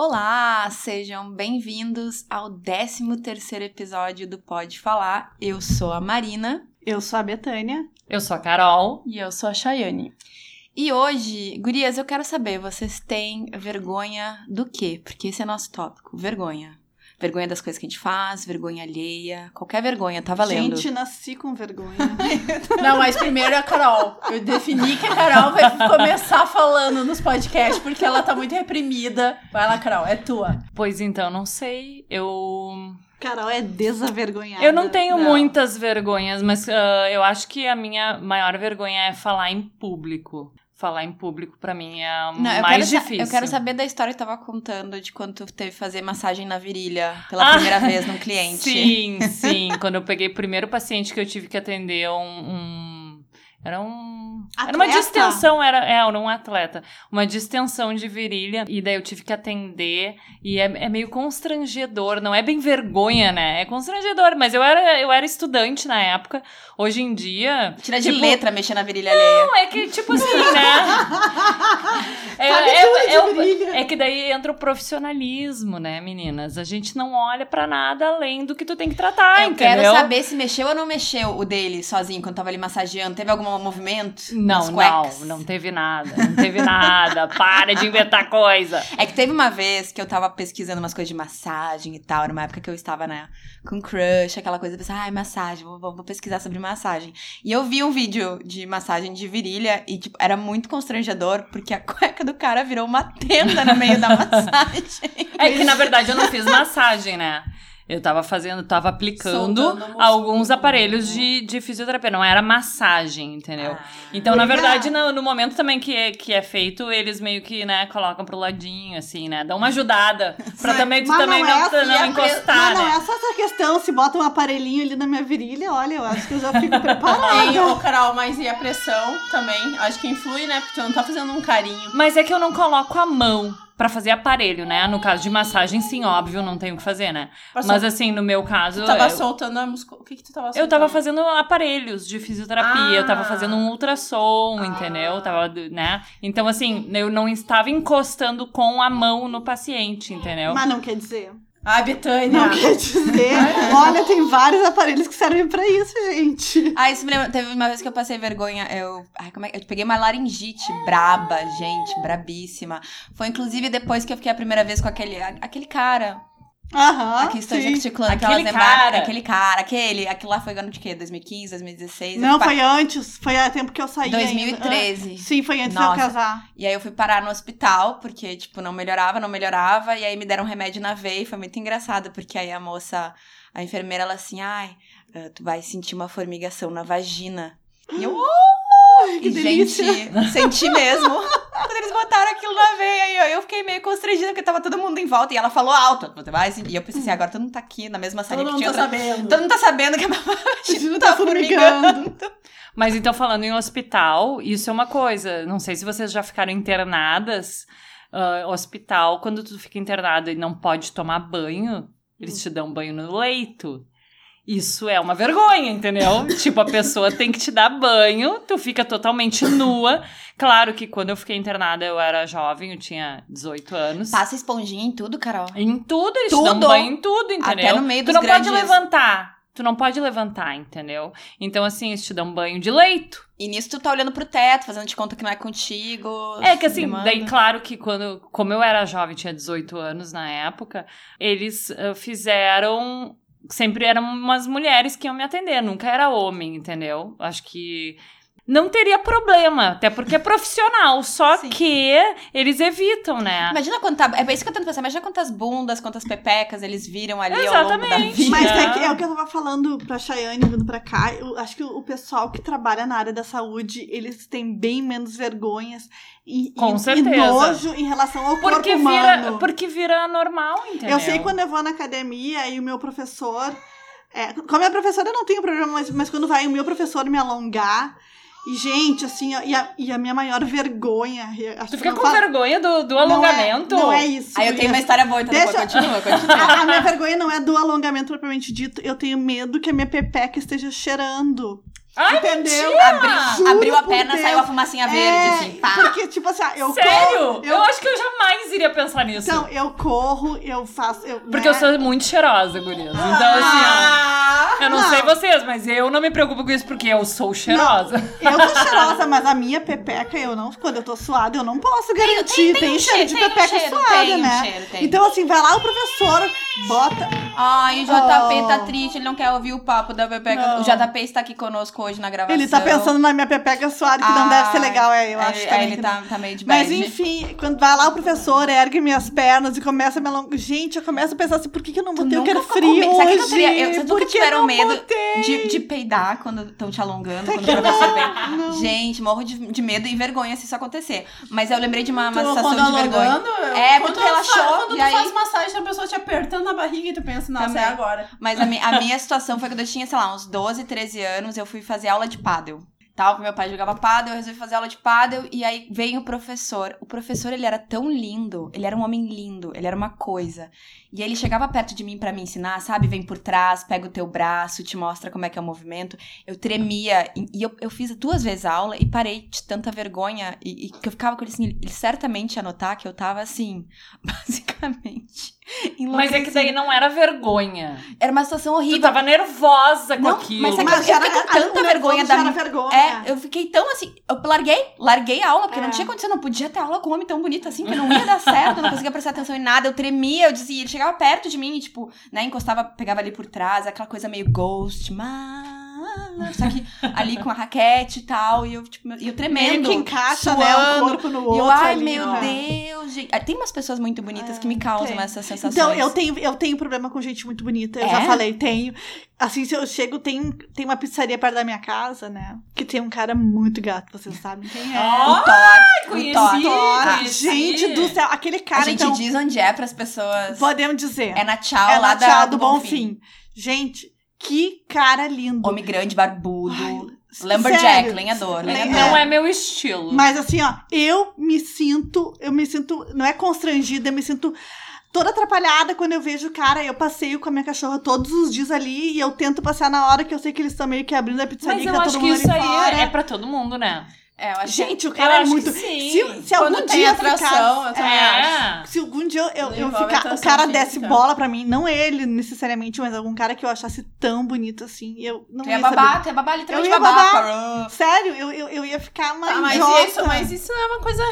Olá, sejam bem-vindos ao 13º episódio do Pode Falar. Eu sou a Marina. Eu sou a Betânia. Eu sou a Carol. E eu sou a Chayane. E hoje, gurias, eu quero saber, vocês têm vergonha do quê? Porque esse é nosso tópico, vergonha. Vergonha das coisas que a gente faz, vergonha alheia, qualquer vergonha, tá valendo. Gente, nasci com vergonha. Não, mas primeiro a Carol. Eu defini que a Carol vai começar falando nos podcasts porque ela tá muito reprimida. Vai lá, Carol, é tua. Pois então, não sei. Eu. Carol é desavergonhada. Eu não tenho Não. muitas vergonhas, mas ah, eu acho que a minha maior vergonha é falar em público. Falar em público, pra mim, é Não, mais quero difícil. eu quero saber da história que tava contando de quando tu teve que fazer massagem na virilha pela Ah, primeira vez num cliente. Sim, sim. Quando eu peguei o primeiro paciente que eu tive que atender um. um- era um. Era uma Atleta? distensão, era, é, era um atleta. Uma distensão de virilha. E daí eu tive que atender. E é, é meio constrangedor. Não é bem vergonha, né? É constrangedor. Mas eu era, eu era estudante na época. Hoje em dia. Tira de Tipo- letra mexer na virilha alheia. Não, é que, tipo assim, né? É, é- é é que daí entra o profissionalismo, né, meninas? A gente não olha pra nada além do que tu tem que tratar, eu entendeu? quero saber se mexeu ou não mexeu o dele sozinho quando tava ali massageando. Teve algum movimento? Não, não, não teve nada, não teve nada. Para de inventar coisa. É que teve uma vez que eu tava pesquisando umas coisas de massagem e tal. Era uma época que eu estava, né, com crush, aquela coisa. Eu pensei, ai, massagem, vou, vou- vou pesquisar sobre massagem. E eu vi um vídeo de massagem de virilha e, tipo, era muito constrangedor porque a cueca do cara virou uma tenda no meio da massagem. É que, na verdade, eu não fiz massagem, né? Eu tava fazendo, tava aplicando alguns aparelhos de, de fisioterapia. Não era massagem, entendeu? Ah. Então, na verdade, no, no momento também que é, que é feito, eles meio que, né, colocam pro ladinho, assim, né? Dão uma ajudada. Pra também tu Mas também não não, é assim, não é encostar, Mas não né? é só essa questão, se bota um aparelhinho ali na minha virilha, olha, eu acho que eu já fico preparada. Ô Carol, mas e a pressão também? Acho que influi, né? Porque tu não tá fazendo um carinho. Mas é que eu não coloco a mão pra fazer aparelho, né? No caso de massagem, sim, óbvio, não tenho o que fazer, né? Passou- Mas assim, no meu caso. Tu tava eu- soltando a musculatura. O que que tu tava soltando? Eu tava fazendo aparelhos de fisioterapia, eu tava Ah. fazendo um ultrassom, Ah. entendeu? Tava, né? Então, assim, eu não estava encostando com a mão no paciente, entendeu? Mas não quer dizer. Ai, Betânia. Não quer dizer. Olha, tem vários aparelhos que servem pra isso, gente. Ah, isso me lembra. Teve uma vez que eu passei vergonha. Eu. Ai, como é que. Eu peguei uma laringite braba, gente, brabíssima. Foi inclusive depois que eu fiquei a primeira vez com aquele. Aquele cara. Aham. Aqui estou sim. gesticulando. Aquele cara. Aquele cara, aquele. Aquilo lá foi ano de quê? 2015, 2016? Eu Não, foi antes. Foi a tempo que eu saí. ainda. 2013. Ah, Sim, foi antes de Nossa. eu casar. E aí eu fui parar no hospital, porque, tipo, não melhorava, não melhorava. E aí me deram um remédio na veia e foi muito engraçado, porque aí a moça, a enfermeira, ela assim, ai, ah, tu vai sentir uma formigação na vagina. E eu, Ai, que e, delícia. gente, senti mesmo. Eles botaram aquilo na veia, e eu, eu fiquei meio constrangida, porque tava todo mundo em volta. E ela falou alto, você vai sentir. E eu pensei assim, agora todo mundo tá aqui na mesma sala Todo que mundo tinha tá outra... sabendo. Todo mundo tá sabendo que a Vagina tá tá formigando. formigando. Mas então, falando em hospital, isso é uma coisa. Não sei se vocês já ficaram internadas. ah, hospital, quando tu fica internado e não pode tomar banho, eles te dão banho no leito. Isso é uma vergonha, entendeu? tipo, a pessoa tem que te dar banho, tu fica totalmente nua. Claro que quando eu fiquei internada eu era jovem, eu tinha 18 anos. Passa esponjinha em tudo, Carol. Em tudo, eles te Tudo. dão banho em tudo, entendeu? Até no meio tu dos não grandes... pode levantar. Tu não pode levantar, entendeu? Então, assim, eles te dão banho de leito. E nisso tu tá olhando pro teto, fazendo de conta que não é contigo. É que assim, filmando. daí claro que quando, como eu era jovem, tinha 18 anos na época, eles ah, fizeram, sempre eram umas mulheres que iam me atender, nunca era homem, entendeu? Acho que não teria problema, até porque é profissional, só Sim. que eles evitam, né? Imagina quanta. É isso que eu tento pensar. Imagina quantas bundas, quantas pepecas eles viram ali ao longo da Exatamente. vida. Mas É. que, é o que eu tava falando pra Chayane vindo pra cá. Eu acho que o, pessoal que trabalha na área da saúde, eles têm bem menos vergonhas e, Com e, certeza. e nojo em relação ao Porque corpo vira, humano. porque vira normal, entendeu? Eu sei quando eu vou na academia e o meu professor. É, com a minha professora eu não tenho problema, mas, mas quando vai o meu professor me alongar. E, gente, assim, e a, e a minha maior vergonha. e acho Tu que fica com fala- vergonha do, do não é- alongamento? Não é, isso. Aí eu tenho uma Ia- história boa, então Deixa- continua, continua. a, a minha vergonha não é do alongamento propriamente dito. Eu tenho medo que a minha pepeca esteja cheirando. Ai, entendeu? Abriu, abriu a perna, Deus. saiu a fumacinha verde, É, assim, pá. Porque, tipo assim, ó, eu Sério? corro. Eu... acho que eu jamais iria pensar nisso. Então, eu corro, eu faço. Eu, porque né? eu sou muito cheirosa, gurias. Então, assim, Ah! ó. Eu não, Não. sei vocês, mas eu não me preocupo com isso porque eu sou cheirosa. Eu sou cheirosa, mas a minha pepeca, eu não. Quando eu tô suada, eu não posso garantir. Tem, tem um cheiro de tem um pepeca cheiro, suada, tem um né? cheiro, tem. Então, assim, vai lá o professor, bota. Ai, o JP tá Oh. triste, ele não quer ouvir o papo da Pepeca. Não. O JP está aqui conosco hoje na gravação. Ele tá pensando na minha pepeca suada, que não deve ser legal, é, eu Ai, acho é, também ele que tá, tá meio de Mas bad. enfim, quando vai lá o professor, ergue minhas pernas e começa a me alongar. Gente, eu começo a pensar assim, por que, que eu não Tu botei? Eu nunca quero ficou com frio medo? Sabe o que eu hoje. eu- por que tiveram medo de, de peidar quando estão te alongando, quando o professor vem. Não. Gente, morro de, de medo e vergonha se isso acontecer. Mas eu lembrei de uma, uma Tu, situação de vergonha. alongando, eu- É, quando tu relaxou, Quando tu aí- faz massagem, a pessoa te apertando na barriga e tu pensa, nossa, é agora. Mas a, a minha situação foi quando eu tinha, sei lá, uns 12, 13 anos, eu fui fazer aula de pádel. Tal, meu pai jogava pádel, eu resolvi fazer aula de pádel, e aí veio o professor. O professor, ele era tão lindo, ele era um homem lindo, ele era uma coisa. E aí ele chegava perto de mim pra me ensinar, sabe? Vem por trás, pega o teu braço, te mostra como é que é o movimento. Eu tremia, e, eu, eu fiz duas vezes a aula e parei de tanta vergonha, e, e que eu ficava com ele assim, ele, certamente ia notar que eu tava assim, basicamente. Mas é que daí não era vergonha. Era uma situação Tu horrível. tava nervosa com Não, aquilo. mas é que Mas eu fiquei era, com tanta vergonha da minha- vergonha. É, eu fiquei tão assim. Eu larguei, larguei a aula, porque É. não tinha condição, não podia ter aula com um homem tão bonito assim, que não ia dar certo, eu não conseguia prestar atenção em nada. Eu tremia, eu dizia, ele chegava perto de mim tipo, né, encostava, pegava ali por trás, aquela coisa meio ghost, mas. Só que ali com a raquete e tal, e eu, tipo, e eu tremendo. Meio que encaixa, né, o suando. corpo no E outro eu, ai, ali, meu né? Deus, gente. Ah, Tem umas pessoas muito bonitas que me causam tem. essas sensações. Então, eu tenho, eu tenho problema com gente muito bonita. Eu É? já falei, tenho. Assim, se eu chego, tem, tem uma pizzaria perto da minha casa, né? Que tem um cara muito gato, vocês sabem quem é. Ó, O Thor. conheci. o Thor. Conheci. gente do céu, aquele cara, A gente então, diz onde é pras pessoas. podemos dizer. É na tchau, É lá na da, Tchau do, do Bonfim. Gente, que cara lindo. Homem grande, barbudo. Ai, Lumberjack, lenhador, lenhador. Não é meu estilo. Mas assim, ó, eu me sinto, eu me sinto, não é constrangida, eu me sinto toda atrapalhada quando eu vejo o cara. Eu passeio com a minha cachorra todos os dias ali e eu tento passear na hora que eu sei que eles estão meio que abrindo a pizzaria, Mas que eu tá acho todo que mundo isso ali aí fora. é pra todo mundo, né? É, eu acho que- Gente, o cara Eu é muito. que sim. Se, se algum tem dia atração, ficar, eu também acho. É. se algum dia eu, eu, eu ficar, o cara física. desse bola pra mim, não ele necessariamente, mas algum cara que eu achasse tão bonito assim, eu não Tu ia ia saber. babar, tu ia babar Eu literalmente ia babar. babar. Sério, eu, eu, eu ia ficar uma Tá, mas idiota. isso, mas isso é uma coisa.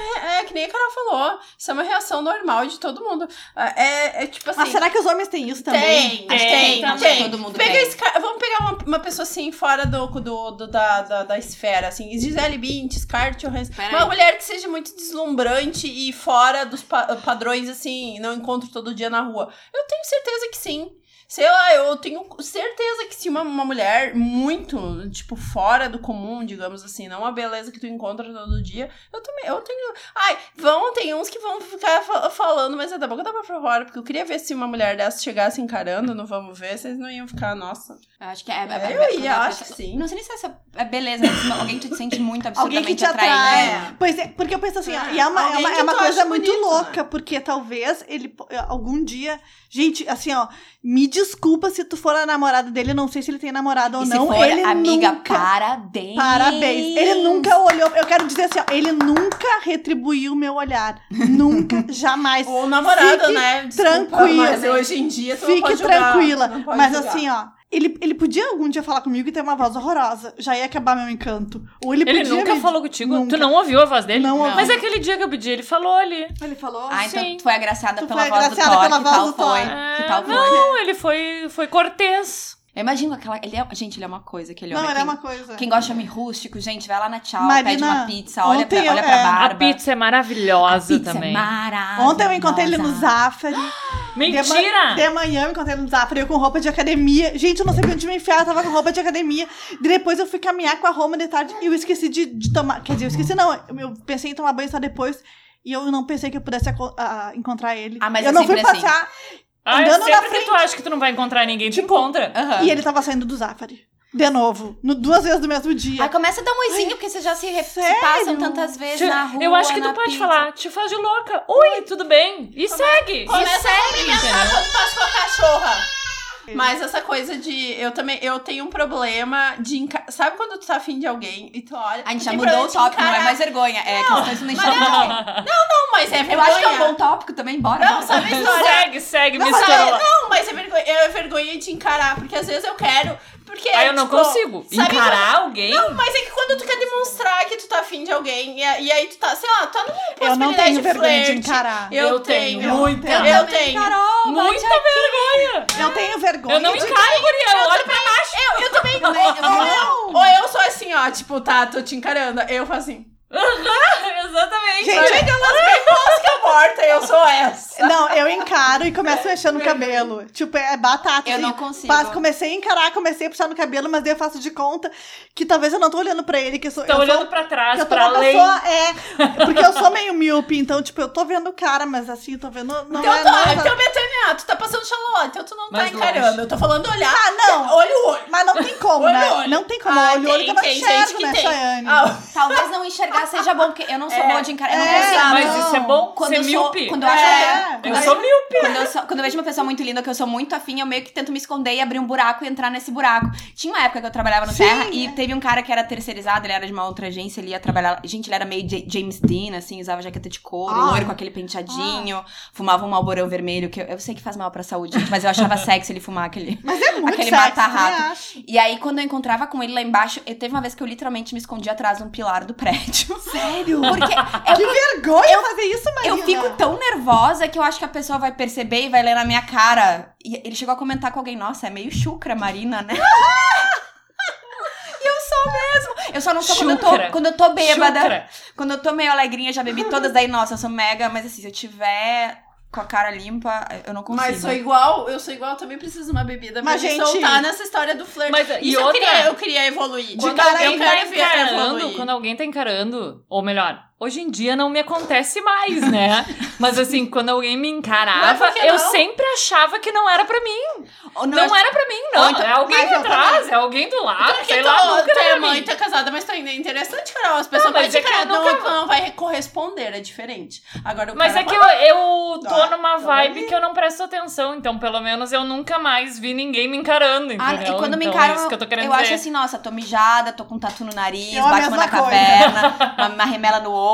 É que nem a Carol falou. Isso é uma reação normal de todo mundo. É, é tipo assim. Mas será que os homens têm isso também? Tem, Tem, tem, também. tem. Todo mundo Pega tem. esse cara, vamos pegar uma, uma pessoa assim, fora do, do, do- da, da, da esfera, assim. Gisele Scarlett Johansson. Pera Uma aí. mulher que seja muito deslumbrante e fora dos pa- padrões, assim, não encontro todo dia na rua. Eu tenho certeza que sim. Sei lá, eu tenho certeza que se uma, uma mulher muito, tipo, fora do comum, digamos assim, não a beleza que tu encontra todo dia, eu também, eu tenho... Ai, vão, tem uns que vão ficar fa- falando, mas é da boca da pra fora, porque eu queria ver se uma mulher dessa chegasse encarando, não vamos ver, vocês não iam ficar, nossa. Eu acho que é. é, Eu é- ia, é- acho que sim. Não sei nem se essa é beleza, mas se alguém te sente muito Alguém absurdamente que te atrai. atraído. Pois é, porque eu penso assim, ó, É, e é uma, é alguém uma, é uma coisa muito bonito, louca, porque talvez ele po- algum dia. Gente, assim, ó, me desculpa se tu for a namorada dele, eu não sei se ele tem namorada ou E se não. for, ele amiga, nunca, parabéns. Parabéns. Ele nunca olhou. Eu quero dizer assim, ó, ele nunca retribuiu o meu olhar. Nunca, jamais. Ou namorado, Fique né? tranquila. Mas hoje em dia tu não Fique pode julgar, tranquila. não pode Mas julgar. assim, ó. Ele, ele podia algum dia falar comigo e ter uma voz horrorosa. Já ia acabar meu encanto. Ou ele, Ele podia nunca me- falou contigo? Nunca. Tu não ouviu a voz dele? Não ouvi. Mas aquele dia que eu pedi, ele falou ali. Ele falou. Ah, então Sim. tu foi agraciada Tu pela foi voz agraciada do Thor. pela que voz tal do foi? Thor. Que tal foi? Não, ele foi, foi cortês. Eu imagino aquela. Ele é, gente, ele é uma coisa, aquele Não, homem. ele é uma coisa. quem gosta de homem rústico, gente, vai lá na tchau, Marina, pede uma pizza, olha pra, olha pra é. barba. A pizza é maravilhosa A pizza também. É maravilhosa. Ontem eu encontrei ele no Zafari. Mentira! De, de manhã eu encontrei no Zafari, eu com roupa de academia. Gente, eu não sabia onde me enfiar, eu tava com roupa de academia. Depois eu fui caminhar com a Roma de tarde e eu esqueci de, de tomar. Quer dizer, eu esqueci não, eu pensei em tomar banho só depois. E eu não pensei que eu pudesse a- encontrar ele. Ah, mas eu é não fui assim. passear. Ah, andando na sempre que frente. tu acha que tu não vai encontrar ninguém, tu encontra. Aham. E ele tava saindo do Zafari. De novo. No, duas vezes no mesmo dia. Aí começa a dar um oizinho, porque vocês já se, re- se passam tantas vezes Te- na rua. eu acho que tu pode pizza. falar, te faz de louca. Oi, tudo bem? E segue. Começa e a segue, cumprimentar entendeu? quando passa com a cachorra. Mas essa coisa de. Eu também. Eu tenho um problema de. enca- Sabe quando tu tá afim de alguém e tu olha. A gente tu já mudou o problema de tópico, não é encarar. mais vergonha. É não enxergar ninguém. Não, mas é vergonha. Eu acho que é um bom tópico também, bora. Não, bora. sabe a história? segue, segue, Não, mistura sabe- lá. não, mas é vergonha, é vergonha de encarar, porque às vezes eu quero. Porque, Aí eu não tipo, consigo. Encarar alguém? Não, mas é que quando tu quer demonstrar que tu tá afim de alguém, e, e aí tu tá, sei lá, tá numa Eu possibilidade não tenho de vergonha de encarar. Eu, Eu tenho. tenho, muita. Eu, Eu tenho. Carol, Muita vergonha. Eu tenho vergonha Eu não de... encaro, guria. Eu olho pra baixo. Eu, eu também. Não. Ou eu sou assim, ó, tipo, tá, tô te encarando. Eu faço assim. Exatamente. Gente, elas bem mosca morta, eu sou essa. Não, eu encaro e começo a mexer no cabelo. Tipo, é batata. Eu assim. não consigo. Mas comecei a encarar, comecei a puxar no cabelo, mas daí eu faço de conta que talvez eu não tô olhando pra ele, que eu sou. Tá eu olhando sou, pra trás, eu tô pra uma além. pessoa, é. Porque eu sou meio míope, então, tipo, eu tô vendo o cara, mas assim, eu tô vendo. Não Então, é tá, nada. então, Betânia, tu tá passando xaló, então tu não Mais tá encarando. longe. Eu tô falando olhar. Ah, não. Olho, olho. Mas não tem como, Olho, né? olho. Não tem como. Ah, olho, olho que eu não tem enxergo, gente que né, tem. Chayane? Ah, Talvez não enxergar seja bom, porque eu não sou É. boa de encarar. Eu não É, consigo. Mas não. isso é bom? Quando Ser eu sou- míope? quando eu acho É. Eu sou míope. Quando eu, sou- quando eu vejo uma pessoa muito linda, que eu sou muito afim, eu meio que tento me esconder e abrir um buraco e entrar nesse buraco. Tinha uma época que eu trabalhava no Sim. Terra e teve um cara que era terceirizado, ele era de uma outra agência, ele ia trabalhar. Gente, ele era meio J- James Dean, assim, usava jaqueta de couro, Ah. loiro com aquele penteadinho, fumava um malborão vermelho, que eu, eu sei que faz mal pra saúde, gente, mas eu achava sexy ele fumar aquele. Mas é muito Aquele sexy, mata-rato. acho. E aí, quando eu encontrava com ele lá embaixo, eu teve uma vez que eu literalmente me escondi atrás de um pilar do prédio. Sério? Porque Que eu, vergonha fazer isso, Marina. eu fico tão nervosa que eu acho que a pessoa vai perceber e vai ler na minha cara. E ele chegou a comentar com alguém, nossa, é meio chucra, Marina, né? e eu sou mesmo. Eu só não sou quando eu, tô, quando eu tô bêbada. Chucra. Quando eu tô meio alegrinha, já bebi todas, daí, nossa, eu sou mega. Mas assim, se eu tiver com a cara limpa, eu não consigo. Mas sou igual, eu sou igual, eu também preciso de uma bebida Mas, pra gente- soltar nessa história do flerte. Mas, e Isso eu outra- queria, eu queria evoluir. Quando cara, alguém eu tá quero ver evoluir. quando alguém tá encarando, ou melhor, hoje em dia não me acontece mais, né? Mas assim, quando alguém me encarava, que eu sempre achava que não era pra mim. Não, não, era pra mim, não. Então- é alguém mas de eu trás, é alguém do lado, Porque sei tu, lá, nunca tu era é mãe, tu é casada, mas tu ainda é interessante, Carol. As pessoas Não, mas é que não, nunca- não vai corresponder, é diferente. Agora Mas cara é que eu, eu tô Ah, numa então vibe que eu não presto atenção, então pelo menos eu nunca mais vi ninguém me encarando, Ah, entendeu? e quando me Então, encaram, é isso que eu tô querendo eu dizer. acho assim, nossa, tô mijada, tô com um tatu no nariz, bate uma na caverna, uma, uma remela no olho,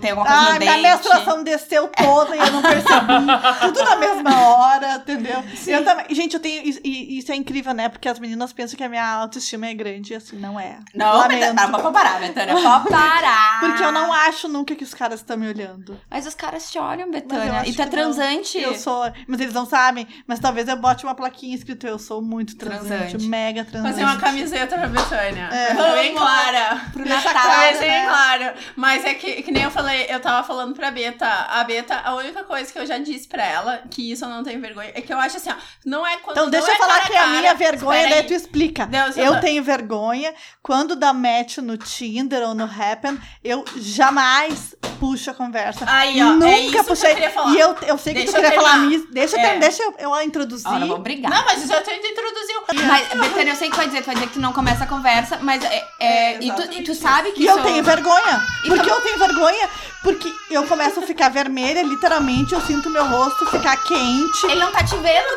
tem alguma coisa Ah, no minha dente. menstruação desceu toda e eu não percebi. Tudo na mesma hora, entendeu? Eu também. Gente, eu tenho. E, e isso é incrível, né? Porque as meninas pensam que a minha autoestima é grande e assim, não é. Não, Lamento. Betânia, pode parar, Betânia, pode parar. Porque eu não acho nunca que os caras estão me olhando. Mas os caras te olham, Betânia. E tu é que não. transante. Eu sou. Mas eles não sabem. Mas talvez eu bote uma plaquinha escrito eu sou muito transante. Transante. Mega transante. Fazer uma camiseta pra Betânia. É. Pra bem clara. Pro Deixa Natal. claro, bem né? claro. Mas é que, que nem eu falei, eu tava falando pra Beta. A Beta, a única coisa que eu já disse pra ela, que isso eu não tenho vergonha, é que eu acho assim, ó, não é quando Então deixa eu é falar cara que a cara, minha vergonha, daí aí. tu explica. Deus, eu eu- tenho vergonha. Quando dá match no Tinder ou no Happen, eu jamais puxo a conversa. Aí, ó, Nunca é isso que eu puxei. queria falar. E eu, eu sei que Deixa tu eu queria falar nisso. Deixa, eu É. ter- deixa eu, eu introduzir. Não vamos brigar. Não, mas já tu introduziu. Mas, Betânia, eu sei que tu vai dizer, tu vai dizer que tu não começa a conversa, mas é, é- É, e, tu, e tu sabe que E isso... eu tenho vergonha. Porque eu tenho vergonha. Porque eu começo a ficar vermelha, literalmente. Eu sinto meu rosto ficar quente. Ele não tá te vendo.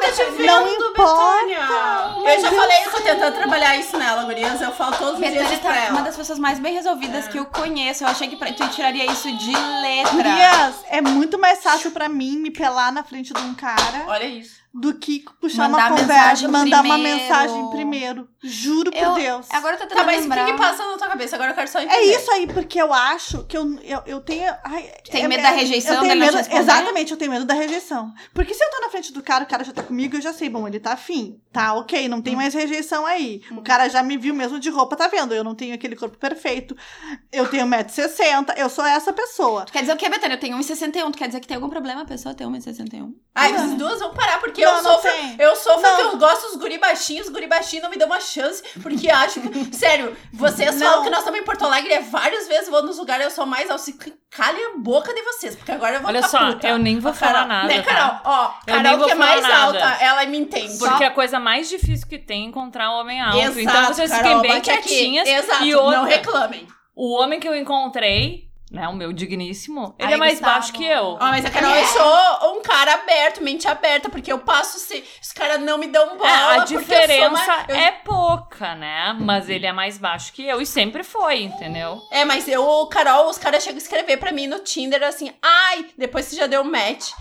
Não Vendo, importa, Betânia. mas Eu já falei, eu tô tentando trabalhar isso nela, gurias. Eu falo todos os dias Betânia pra tá uma ela. das pessoas mais bem resolvidas que eu conheço. Eu achei que pra- tu tiraria isso de letra. Gurias, é muito mais fácil pra mim me pelar na frente de um cara Olha isso. Do que puxar Mandar uma conversa, mandar uma primeiro. mensagem primeiro. Juro Eu- por Deus. Agora eu tô Tá, tentando mas o que, que passa na tua cabeça? Agora eu quero só entender. É isso aí, porque eu acho que eu, eu, eu tenho. Ai, Tem é- medo é- da rejeição, eu tenho dele não te medo? Exatamente, eu tenho medo da rejeição. Porque se eu tô na frente do cara, o cara já tá comigo, eu já sei, bom, ele tá afim. Tá, ok, não Hum. tem mais rejeição aí. O cara já me viu mesmo de roupa, tá vendo? Eu não tenho aquele corpo perfeito. Eu tenho 1,60m, eu sou essa pessoa. Tu quer dizer o quê, Betânia? Eu tenho 1,61. Tu quer dizer que tem algum problema a pessoa ter 1,61? Ai, vocês duas vão parar, porque eu não sofro. tem. Eu sofro Não. que eu gosto dos guri baixinhos, os guri baixinhos não me dão uma chance, porque acho que. Sério, vocês Não. falam que nós estamos em Porto Alegre é várias vezes vou nos lugares, eu sou mais alto. se Calem a boca de vocês, porque agora eu vou Olha ficar só, puta. eu nem vou Ó, falar nada, Né, tá? Carol? Ó, Eu nem Carol que é mais nada. alta, ela me entende. Porque a coisa mais difícil que tem é encontrar um homem alto. Exato, então vocês Carol, fiquem bem bate aqui. quietinhas. Exato, e outra, não reclamem. o homem que eu encontrei né? O meu digníssimo. Ele Ai, é mais Gustavo. baixo que eu. Ah, mas a Carol, eu sou um cara aberto, mente aberta, porque eu passo se os caras não me dão bola. É, a diferença mais- eu- é pouca, né? Mas ele é mais baixo que eu e sempre foi, entendeu? É, mas eu, Carol, os caras chegam a escrever pra mim no Tinder assim, ai, depois você já deu match.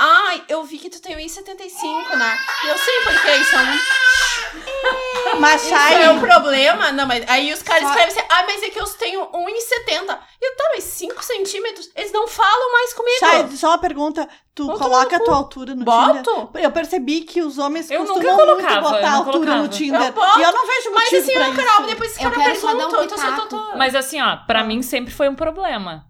Ai, eu vi que tu tem 1,75, né? E eu sei porque isso é um, Mas, isso é um problema. Não, mas aí os caras Só- escrevem assim, ah, mas é que eu tenho 1,70. E eu, tá, mas 5 centímetros? Eles não falam mais comigo. Chay, só uma pergunta. Tu Vou coloca a no tua altura no Tinder? Boto? Eu percebi que os homens Eu nunca costumam muito colocava, botar eu a altura no. Tinder. Eu boto, e eu não vejo Mas motivo assim, pra ô, Carol, isso. depois Eu quero só dar um então eu tô- tô- Mas assim, ó, pra mim sempre foi um problema.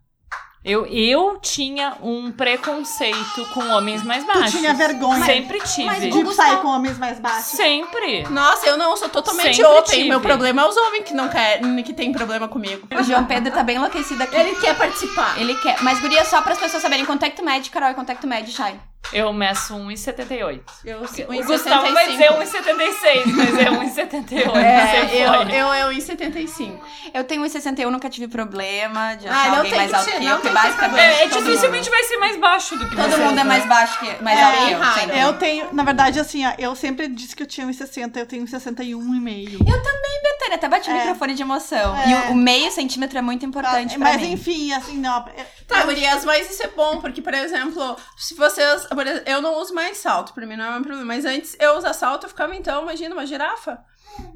Eu, eu tinha um preconceito com homens mais baixos. tinha vergonha. Sempre mas tive. o De Gustavo- sair com homens mais baixos. Sempre. Nossa, eu não, sou totalmente Sempre open. tive. Meu problema é os homens que não querem, que tem problema comigo. O João Pedro tá bem enlouquecido aqui. Ele quer participar. Ele quer. Mas, guria, só para as pessoas saberem tu mede, Carol, e é que tu mede, Chay. Eu meço 1,78. Eu, O Gustavo vai dizer 1,76, mas é 1,78. É, eu, foi. eu é 1,75. Eu tenho 1,61, nunca tive problema de Ah, achar não alguém tem mais alto que eu, que basicamente. É, é dificilmente vai ser mais baixo do que todo vocês, mundo é mais baixo que. Mais É, alto que eu. raro. sempre. Eu tenho, na verdade, assim, ó, eu sempre disse que eu tinha 1,60, eu tenho 61,5. Betânia, até bate o É. microfone de emoção. É. E o, o meio centímetro é muito importante pra Mas mim. enfim, assim, não. eu- Tá, gurias, mas isso é bom, porque, por exemplo, se vocês. Eu não uso mais salto, pra mim não é um problema. Mas antes eu usar salto, eu ficava então, imagina, uma girafa.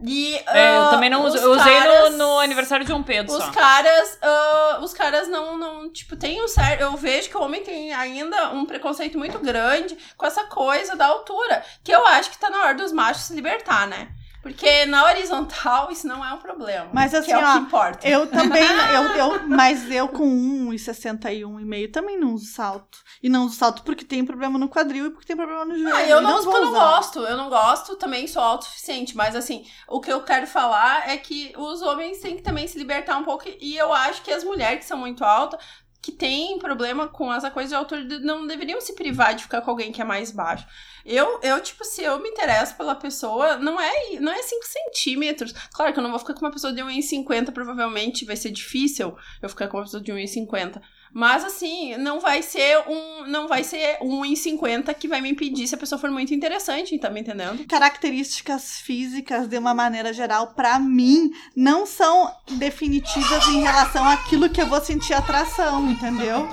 E. É, eu ah, também não uso. Eu usei caras- no, no aniversário de um Pedro Os só. caras, ah, os caras não, não, tipo, tem um certo. Eu vejo que o homem tem ainda um preconceito muito grande com essa coisa da altura. Que eu acho que tá na hora dos machos se libertar, né? Porque na horizontal isso não é um problema. Mas que assim, é o ó, que importa. Eu também, eu, eu, mas eu com 1,61,5 também não uso salto. E não uso salto porque tem problema no quadril e porque tem problema no joelho. Ah, eu E não, uso porque eu não gosto. Eu não gosto, também sou autossuficiente. Mas assim, o que eu quero falar é que os homens têm que também se libertar um pouco. E eu acho que as mulheres que são muito altas, que têm problema com essa coisa de altura, não deveriam se privar de ficar com alguém que é mais baixo. Eu, eu, tipo, se eu me interesso pela pessoa, não é, não é 5 centímetros. Claro que eu não vou ficar com uma pessoa de 1,50, provavelmente vai ser difícil eu ficar com uma pessoa de 1,50. Mas assim, não vai ser um. Não vai ser um 1,50 que vai me impedir se a pessoa for muito interessante, tá me entendendo? Características físicas, de uma maneira geral, pra mim, não são definitivas em relação àquilo que eu vou sentir atração, entendeu?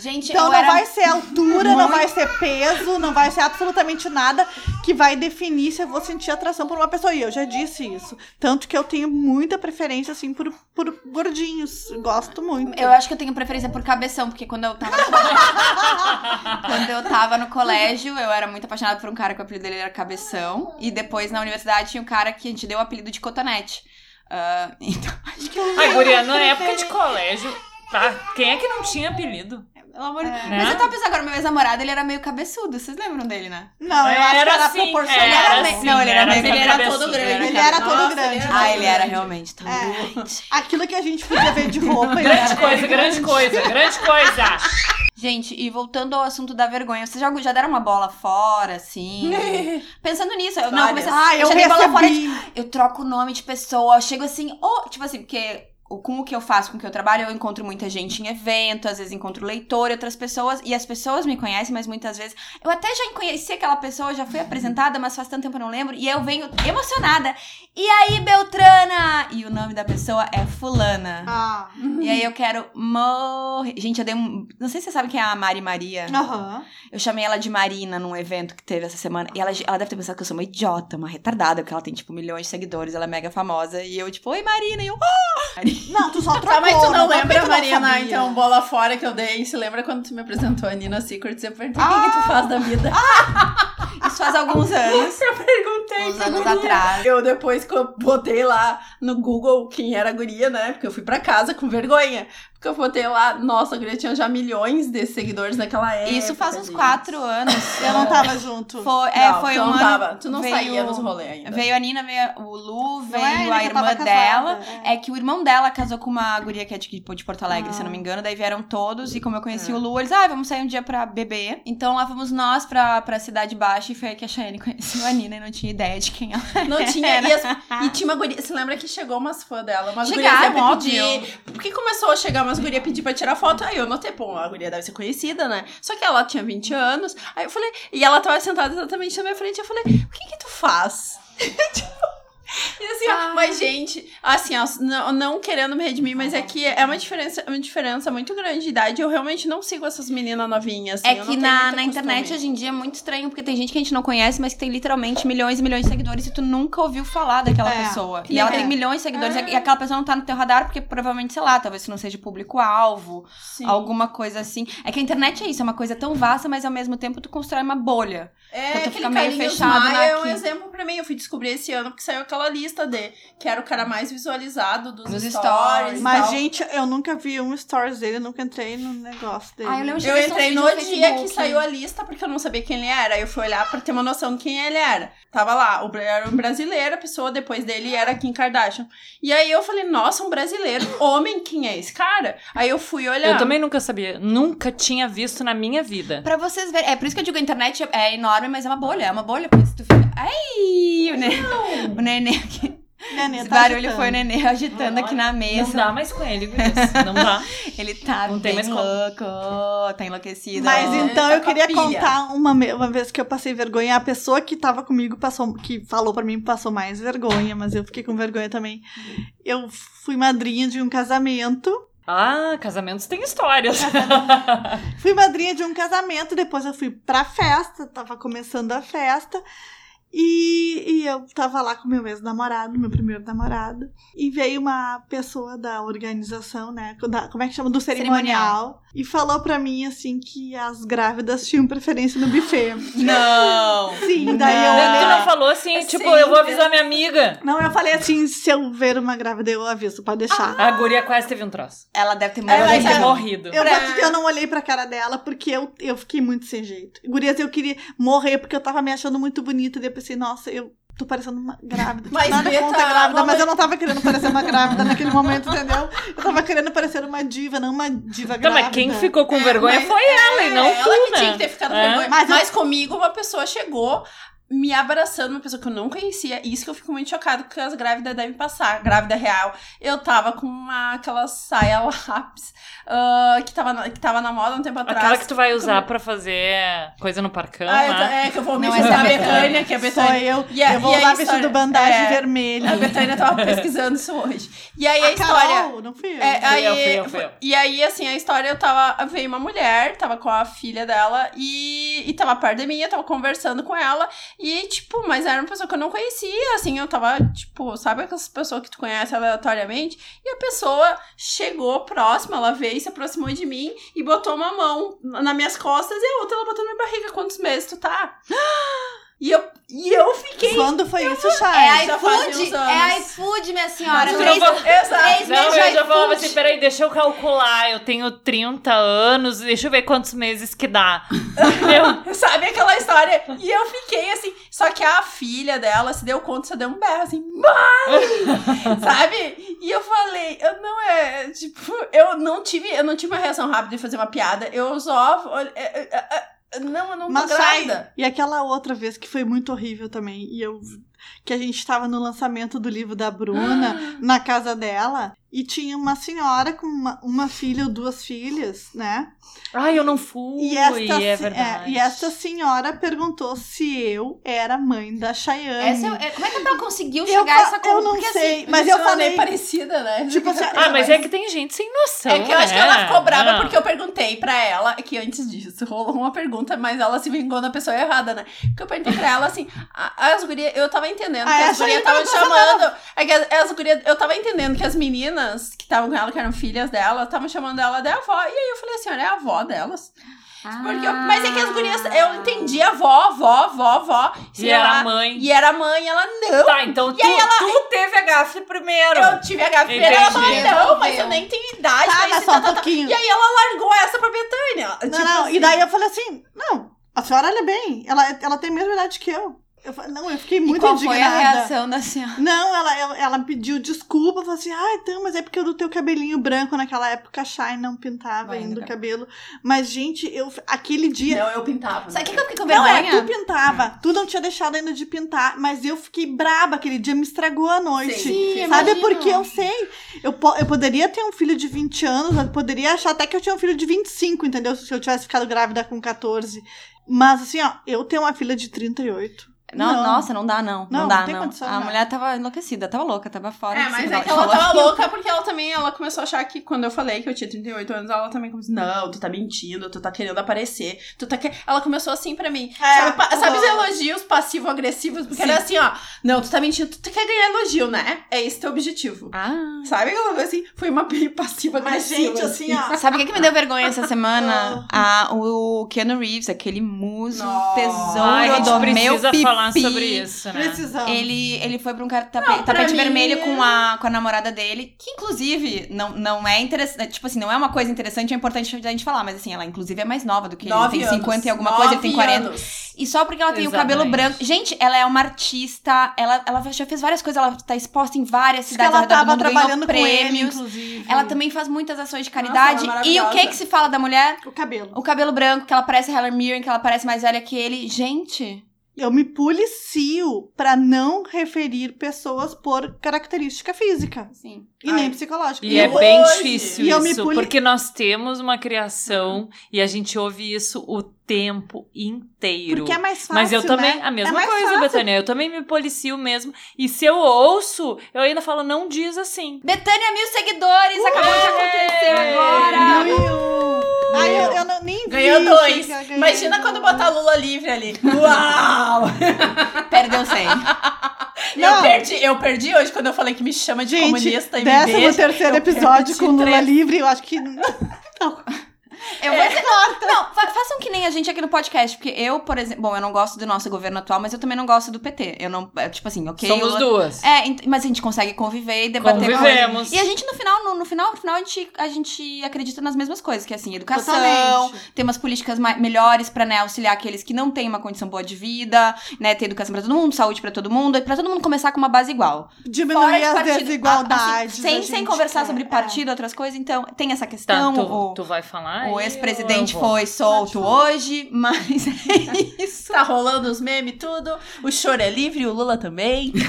Gente, Então não era... vai ser altura, não vai ser peso, não vai ser absolutamente nada que vai definir se eu vou sentir atração por uma pessoa. E eu já disse isso. Tanto que eu tenho muita preferência, assim, por, por gordinhos. Gosto muito. Eu acho que eu tenho preferência por cabeção, porque quando eu tava no colégio, quando eu tava no colégio, eu era muito apaixonada por um cara que o apelido dele era Cabeção. E depois na universidade tinha um cara que a gente deu o apelido de Cotonete. Ah, então, acho que eu. Ai, guria, na época de colégio, tá? Quem é que não tinha apelido? Pelo amor de Deus. Né? Mas eu tava pensando agora, meu ex-namorado, ele era meio cabeçudo. Vocês lembram dele, né? Não, eu acho que era assim, proporcional. Ele era assim, não, ele era era assim, ele era todo grande. Ele era todo Nossa, grande. ele era Ah, todo ele era grande. realmente tão É. grande. Aquilo que a gente podia ver de roupa. Grande coisa, grande coisa, grande coisa. Gente, e voltando ao assunto da vergonha, vocês já, já deram uma bola fora, assim? Pensando nisso, eu, não, eu comecei, Ah, eu, já dei bola fora de eu troco o nome de pessoa, eu chego assim, oh, tipo assim, porque com o que eu faço, com o que eu trabalho, eu encontro muita gente em evento, às vezes encontro leitor e outras pessoas, e as pessoas me conhecem, mas muitas vezes eu até já conheci aquela pessoa, já fui apresentada, mas faz tanto tempo que eu não lembro, e eu venho emocionada. E aí, Beltrana? E o nome da pessoa é Fulana. Ah, E aí eu quero morrer. Gente, eu dei um. Não sei se você sabe quem é a Mari Maria. aham. Eu chamei ela de Marina num evento que teve essa semana. E ela, ela deve ter pensado que eu sou uma idiota, uma retardada, porque ela tem, tipo, milhões de seguidores, ela é mega famosa. E eu, tipo, oi, Marina. E eu, "Ah!" Não, tu só trocou. Tá, mas tu não é porque lembra, Marina, então, bola fora que eu dei. Se lembra quando tu me apresentou a Nina Secrets? Eu perguntei o que, que tu faz da vida. isso faz alguns anos. Eu perguntei uns anos guria. atrás. Eu depois que eu botei lá no Google quem era a guria, né? Porque eu fui pra casa com vergonha. Porque eu botei lá, nossa, a guria tinha já milhões de seguidores naquela época. Isso faz uns quatro anos. Eu não tava junto. Foi, é, Não, foi tu um não ano. tava, tu não veio- saía nos rolês ainda. Veio a Nina, veio o Lu, veio é a que irmã tava casada, dela. é. É que o irmão dela casou com uma guria que é de, tipo, de Porto Alegre, Ah. se eu não me engano. Daí vieram todos. E como eu conheci É. o Lu, eles, ah, vamos sair um dia pra beber. Então lá fomos nós pra, pra Cidade Baixa. E foi aí que a Cheyenne conheceu a Nina e não tinha ideia de quem ela Não tinha. E, as- e tinha uma guria. Você lembra que chegou umas fãs dela? Umas Chegaram, gurias sempre óbvio. pedir. Porque começou a chegar umas gurias pedir pra tirar foto. Aí eu notei, pô, a guria deve ser conhecida, né? Só que ela tinha 20 anos. Aí eu falei, e ela tava sentada exatamente na minha frente. Eu falei, o que que tu faz? Tipo, e assim, ó, Ai. mas gente, assim, ó, não, não querendo me redimir, mas é que é uma diferença, uma diferença muito grande de idade. Eu realmente não sigo essas meninas novinhas. Assim, É que na, na internet hoje em dia é muito estranho, porque tem gente que a gente não conhece, mas que tem literalmente milhões e milhões de seguidores e tu nunca ouviu falar daquela É. pessoa. E ela é. tem milhões de seguidores É. e aquela pessoa não tá no teu radar porque provavelmente, sei lá, talvez tu não seja público-alvo, alguma coisa assim. É que a internet é isso, é uma coisa tão vasta, mas ao mesmo tempo tu constrói uma bolha. É, tu aquele fica meio fechado Maia é um exemplo pra mim. Eu fui descobrir esse ano porque saiu aquela lista de que era o cara mais visualizado dos, Dos stories. stories. Mas, tal. gente, eu nunca vi um stories dele, eu nunca entrei no negócio dele. Ah, eu Eu entrei no no dia que saiu a lista porque eu não sabia quem ele era. Aí eu fui olhar pra ter uma noção de quem ele era. Tava lá, o era um brasileiro, a pessoa depois dele era Kim Kardashian. E aí eu falei, nossa, um brasileiro, homem, quem é esse cara? Aí eu fui olhar. Eu também nunca sabia, nunca tinha visto na minha vida. Pra vocês verem, é por isso que eu digo a internet é enorme, mas é uma bolha, é uma bolha, porque se tu fica... Ai, o, ne... o nenê aqui. Nenê, Esse tá barulho agitando. foi o nenê agitando aqui na Não mesa. dá mais com ele, Gurias. Não dá. Ele tá Não tem bem louco, tá enlouquecido. Mas então tá eu queria contar uma, uma vez que eu passei vergonha. A pessoa que tava comigo passou, que falou pra mim passou mais vergonha, mas eu fiquei com vergonha também. Eu fui madrinha de um casamento. Ah, casamentos têm histórias. Fui madrinha de um casamento, depois eu fui pra festa, tava começando a festa. E, e eu tava lá com meu ex-namorado, meu primeiro namorado. E veio uma pessoa da organização, né? da- como é que chama? Do cerimonial. E falou pra mim, assim, que as grávidas tinham preferência no buffet. Não! Sim, daí eu Não. Tu olhei. não falou assim, É tipo, sempre eu vou avisar minha amiga. Não, eu falei assim: se eu ver uma grávida, eu aviso, pode deixar. A guria quase teve um troço. Ela deve ter É, Ela deve ter morrido. Eu, pra- eu não olhei pra cara dela porque eu, eu fiquei muito sem jeito. Gurias, eu queria morrer porque eu tava me achando muito bonita. Eu pensei, nossa, eu tô parecendo uma grávida. Mas, Nada Beta, contra grávida, vamos- mas eu não tava querendo parecer uma grávida naquele momento, entendeu? Eu tava querendo parecer uma diva, não uma diva Não, grávida. mas quem ficou com vergonha Mas- foi ela e não é, tu, ela que né? tinha que ter ficado É. vergonha. Mas Mas, eu- comigo, uma pessoa chegou me abraçando, uma pessoa que eu não conhecia. Isso que eu fico muito chocada, porque as grávidas devem passar. Grávida real. Eu tava com uma, aquela saia lápis ah, que, tava na, que tava na moda um tempo atrás. Aquela que tu vai usar pra fazer coisa no parcão, Ah, né? é, que eu vou me Não, é a a Betânia, que é a Betânia. eu. E a- eu vou e a usar história- vestido bandagem é, vermelho. A Betânia tava pesquisando isso hoje. E aí a, A história. Carol, não fui eu. É, aí, eu, fui eu, fui eu. E aí, assim, a história, eu tava. Veio uma mulher, tava com a filha dela e, e tava perto de mim, eu tava conversando com ela. E, tipo, mas era uma pessoa que eu não conhecia, assim, eu tava, tipo, sabe aquelas pessoas que tu conhece aleatoriamente? E a pessoa chegou próxima, ela veio se aproximou de mim e botou uma mão nas minhas costas e a outra ela botou na minha barriga. Quantos meses tu tá? Eu, eu fiquei. Quando foi isso, É Chay? fazem iFood, é iFood, minha senhora. Três, três Exato. Não, eu já falava assim, peraí, deixa eu calcular, eu tenho 30 anos, deixa eu ver quantos meses que dá. Meu, Sabe aquela história? E eu fiquei assim. Só que a filha dela se deu conta, só deu um berro assim, mãe! Sabe? E eu falei, eu não é. Tipo, eu não tive, eu não tive uma reação rápida de fazer uma piada. Eu só. é, é, é, Não, eu não tô Mas grávida. sai. E aquela outra vez que foi muito horrível também. E eu. Que a gente tava no lançamento do livro da Bruna, na casa dela. E tinha uma senhora com uma, uma filha ou duas filhas, né? ai, eu não fui, E esta, é verdade. e esta senhora perguntou se eu era mãe da Chayane. Essa é- é- como é que ela conseguiu eu, chegar a fa- essa eu conclusão? não Porque, sei, assim, mas eu é falei. parecida, né? Tipo assim, Ah, mas é que tem gente sem noção, É que eu acho que né? ela ficou brava Não. porque eu perguntei pra ela, que antes disso rolou uma pergunta, mas ela se vingou na pessoa errada, né? Porque eu perguntei pra ela assim, a- as gurias, eu tava entendendo Ah, que as gurias aí tá estavam chamando. É que as, as gurias, eu tava entendendo que as meninas que estavam com ela, que eram filhas dela, estavam chamando ela de avó. E aí eu falei assim, olha, é a avó delas. Porque eu- mas é que as gurias, eu entendi avó, avó, avó, avó. E era ela- a mãe. E era a mãe, ela não. Tá, então tu, aí ela- tu teve a gafe primeiro. Eu tive a gafeira, ela falou, não, mas eu nem tenho idade Tá, mas só tá, um tá, tá. pouquinho. E aí ela largou essa pra Betânia. Não, Tipo não. assim. E daí eu falei assim: não, a senhora olha bem, ela, ela tem a mesma idade que eu. Eu, não, eu fiquei E muito qual foi a indignada. reação da senhora? Não, ela, ela, ela pediu desculpa, falou assim, ah, então, mas é porque eu do teu cabelinho branco naquela época, a Shine não pintava Vai, ainda o cabelo. Mas, gente, eu aquele dia. Não, eu pintava. Sabe o que, eu fiquei com Não, é, vergonha? tu pintava. Tu não tinha deixado ainda de pintar, mas eu fiquei braba aquele dia, me estragou a noite. Sim, Sabe, imagino. porque eu sei. Eu, po- eu poderia ter um filho de 20 anos, eu poderia achar até que eu tinha um filho de 25, entendeu? Se eu tivesse ficado grávida com 14. Mas assim, ó, eu tenho uma filha de 38. Não, Não. nossa, não dá, não. Não, Não, dá, não tem não. condição, a não. mulher tava enlouquecida, tava louca, tava fora. É, mas é que ela tava louca porque ela também, ela começou a achar que quando eu falei que eu tinha 38 anos, ela também começou, não, tu tá mentindo, tu tá querendo aparecer, tu tá que... Ela começou assim pra mim, É, sabe, sabe os uhum. elogios passivo-agressivos? Porque era assim, ó, não, tu tá mentindo, tu quer ganhar elogio, né? É esse teu objetivo. Ah. Sabe aquela coisa assim? Foi uma bem Mas, passiva-agressiva. gente, assim, ó. Sabe o que, que me deu vergonha essa semana? ah, o Keanu Reeves, aquele muso Nossa. tesouro Ai, do meu pipi. Falar sobre isso, né? Precisamos. Ele, ele foi pra um cara tape- Não, pra tapete mim, vermelho é- com a, com a namorada dele, que inclusive não, não é interessante. Tipo assim, não é uma coisa interessante, é importante a gente falar, mas assim, ela inclusive é mais nova do que ele. Nove Tem anos. 50 e alguma coisa, ele tem Nove 40. anos. E só porque ela tem o cabelo Exatamente. branco. Gente, ela é uma artista, ela, ela já fez várias coisas, ela tá exposta em várias cidades ao ela tava mundo, trabalhando ganhou com ele, prêmios. inclusive. Ela também faz muitas ações de Nossa, caridade. é e o que que se fala da mulher? O cabelo. O cabelo branco, que ela parece Helen Mirren, que ela parece mais velha que ele. Gente, Eu me policio pra não referir pessoas por característica física. assim. E Ai. nem psicológica. E é hoje- bem difícil E eu me isso, poli- porque nós temos uma criação e a gente ouve isso o tempo inteiro. Porque é mais fácil, Mas eu também, né? a mesma é mais coisa, fácil. Betânia, eu também me policio mesmo. E se eu ouço, eu ainda falo, não diz assim. Betânia, mil seguidores! Acabou de acontecer agora! Mil e. Ai, eu, eu não, nem vi. Ganhou dois. ganhou Imagina dois. quando botar Lula livre ali. Uau! Perdeu 100. Eu Não. perdi, eu perdi hoje quando eu falei que me chama de Gente, comunista e me décimo beija. terceiro eu episódio com Lula livre, eu acho que... Eu vou dizer, não, fa- façam que nem a gente aqui no podcast, porque eu, por exemplo, bom, eu não gosto do nosso governo atual, mas eu também não gosto do PT. Eu não, é, tipo assim, ok. Somos o- duas. É, mas a gente consegue conviver e debater Convivemos. coisas. E a gente, no final, no, no final, no final, a gente, a gente acredita nas mesmas coisas, que é assim, educação, Totalmente. ter umas políticas melhores pra, né, auxiliar aqueles que não têm uma condição boa de vida, né, ter educação pra todo mundo, saúde pra todo mundo, pra todo mundo começar com uma base igual. Diminuir de as partido, desigualdades. assim, sem, sem conversar quer, sobre é. partido, outras coisas, então tem essa Tá, questão. tu, o tu vai falar? O ex-presidente foi solto hoje, mas é isso. Tá rolando os memes, tudo. O choro é livre, o Lula também.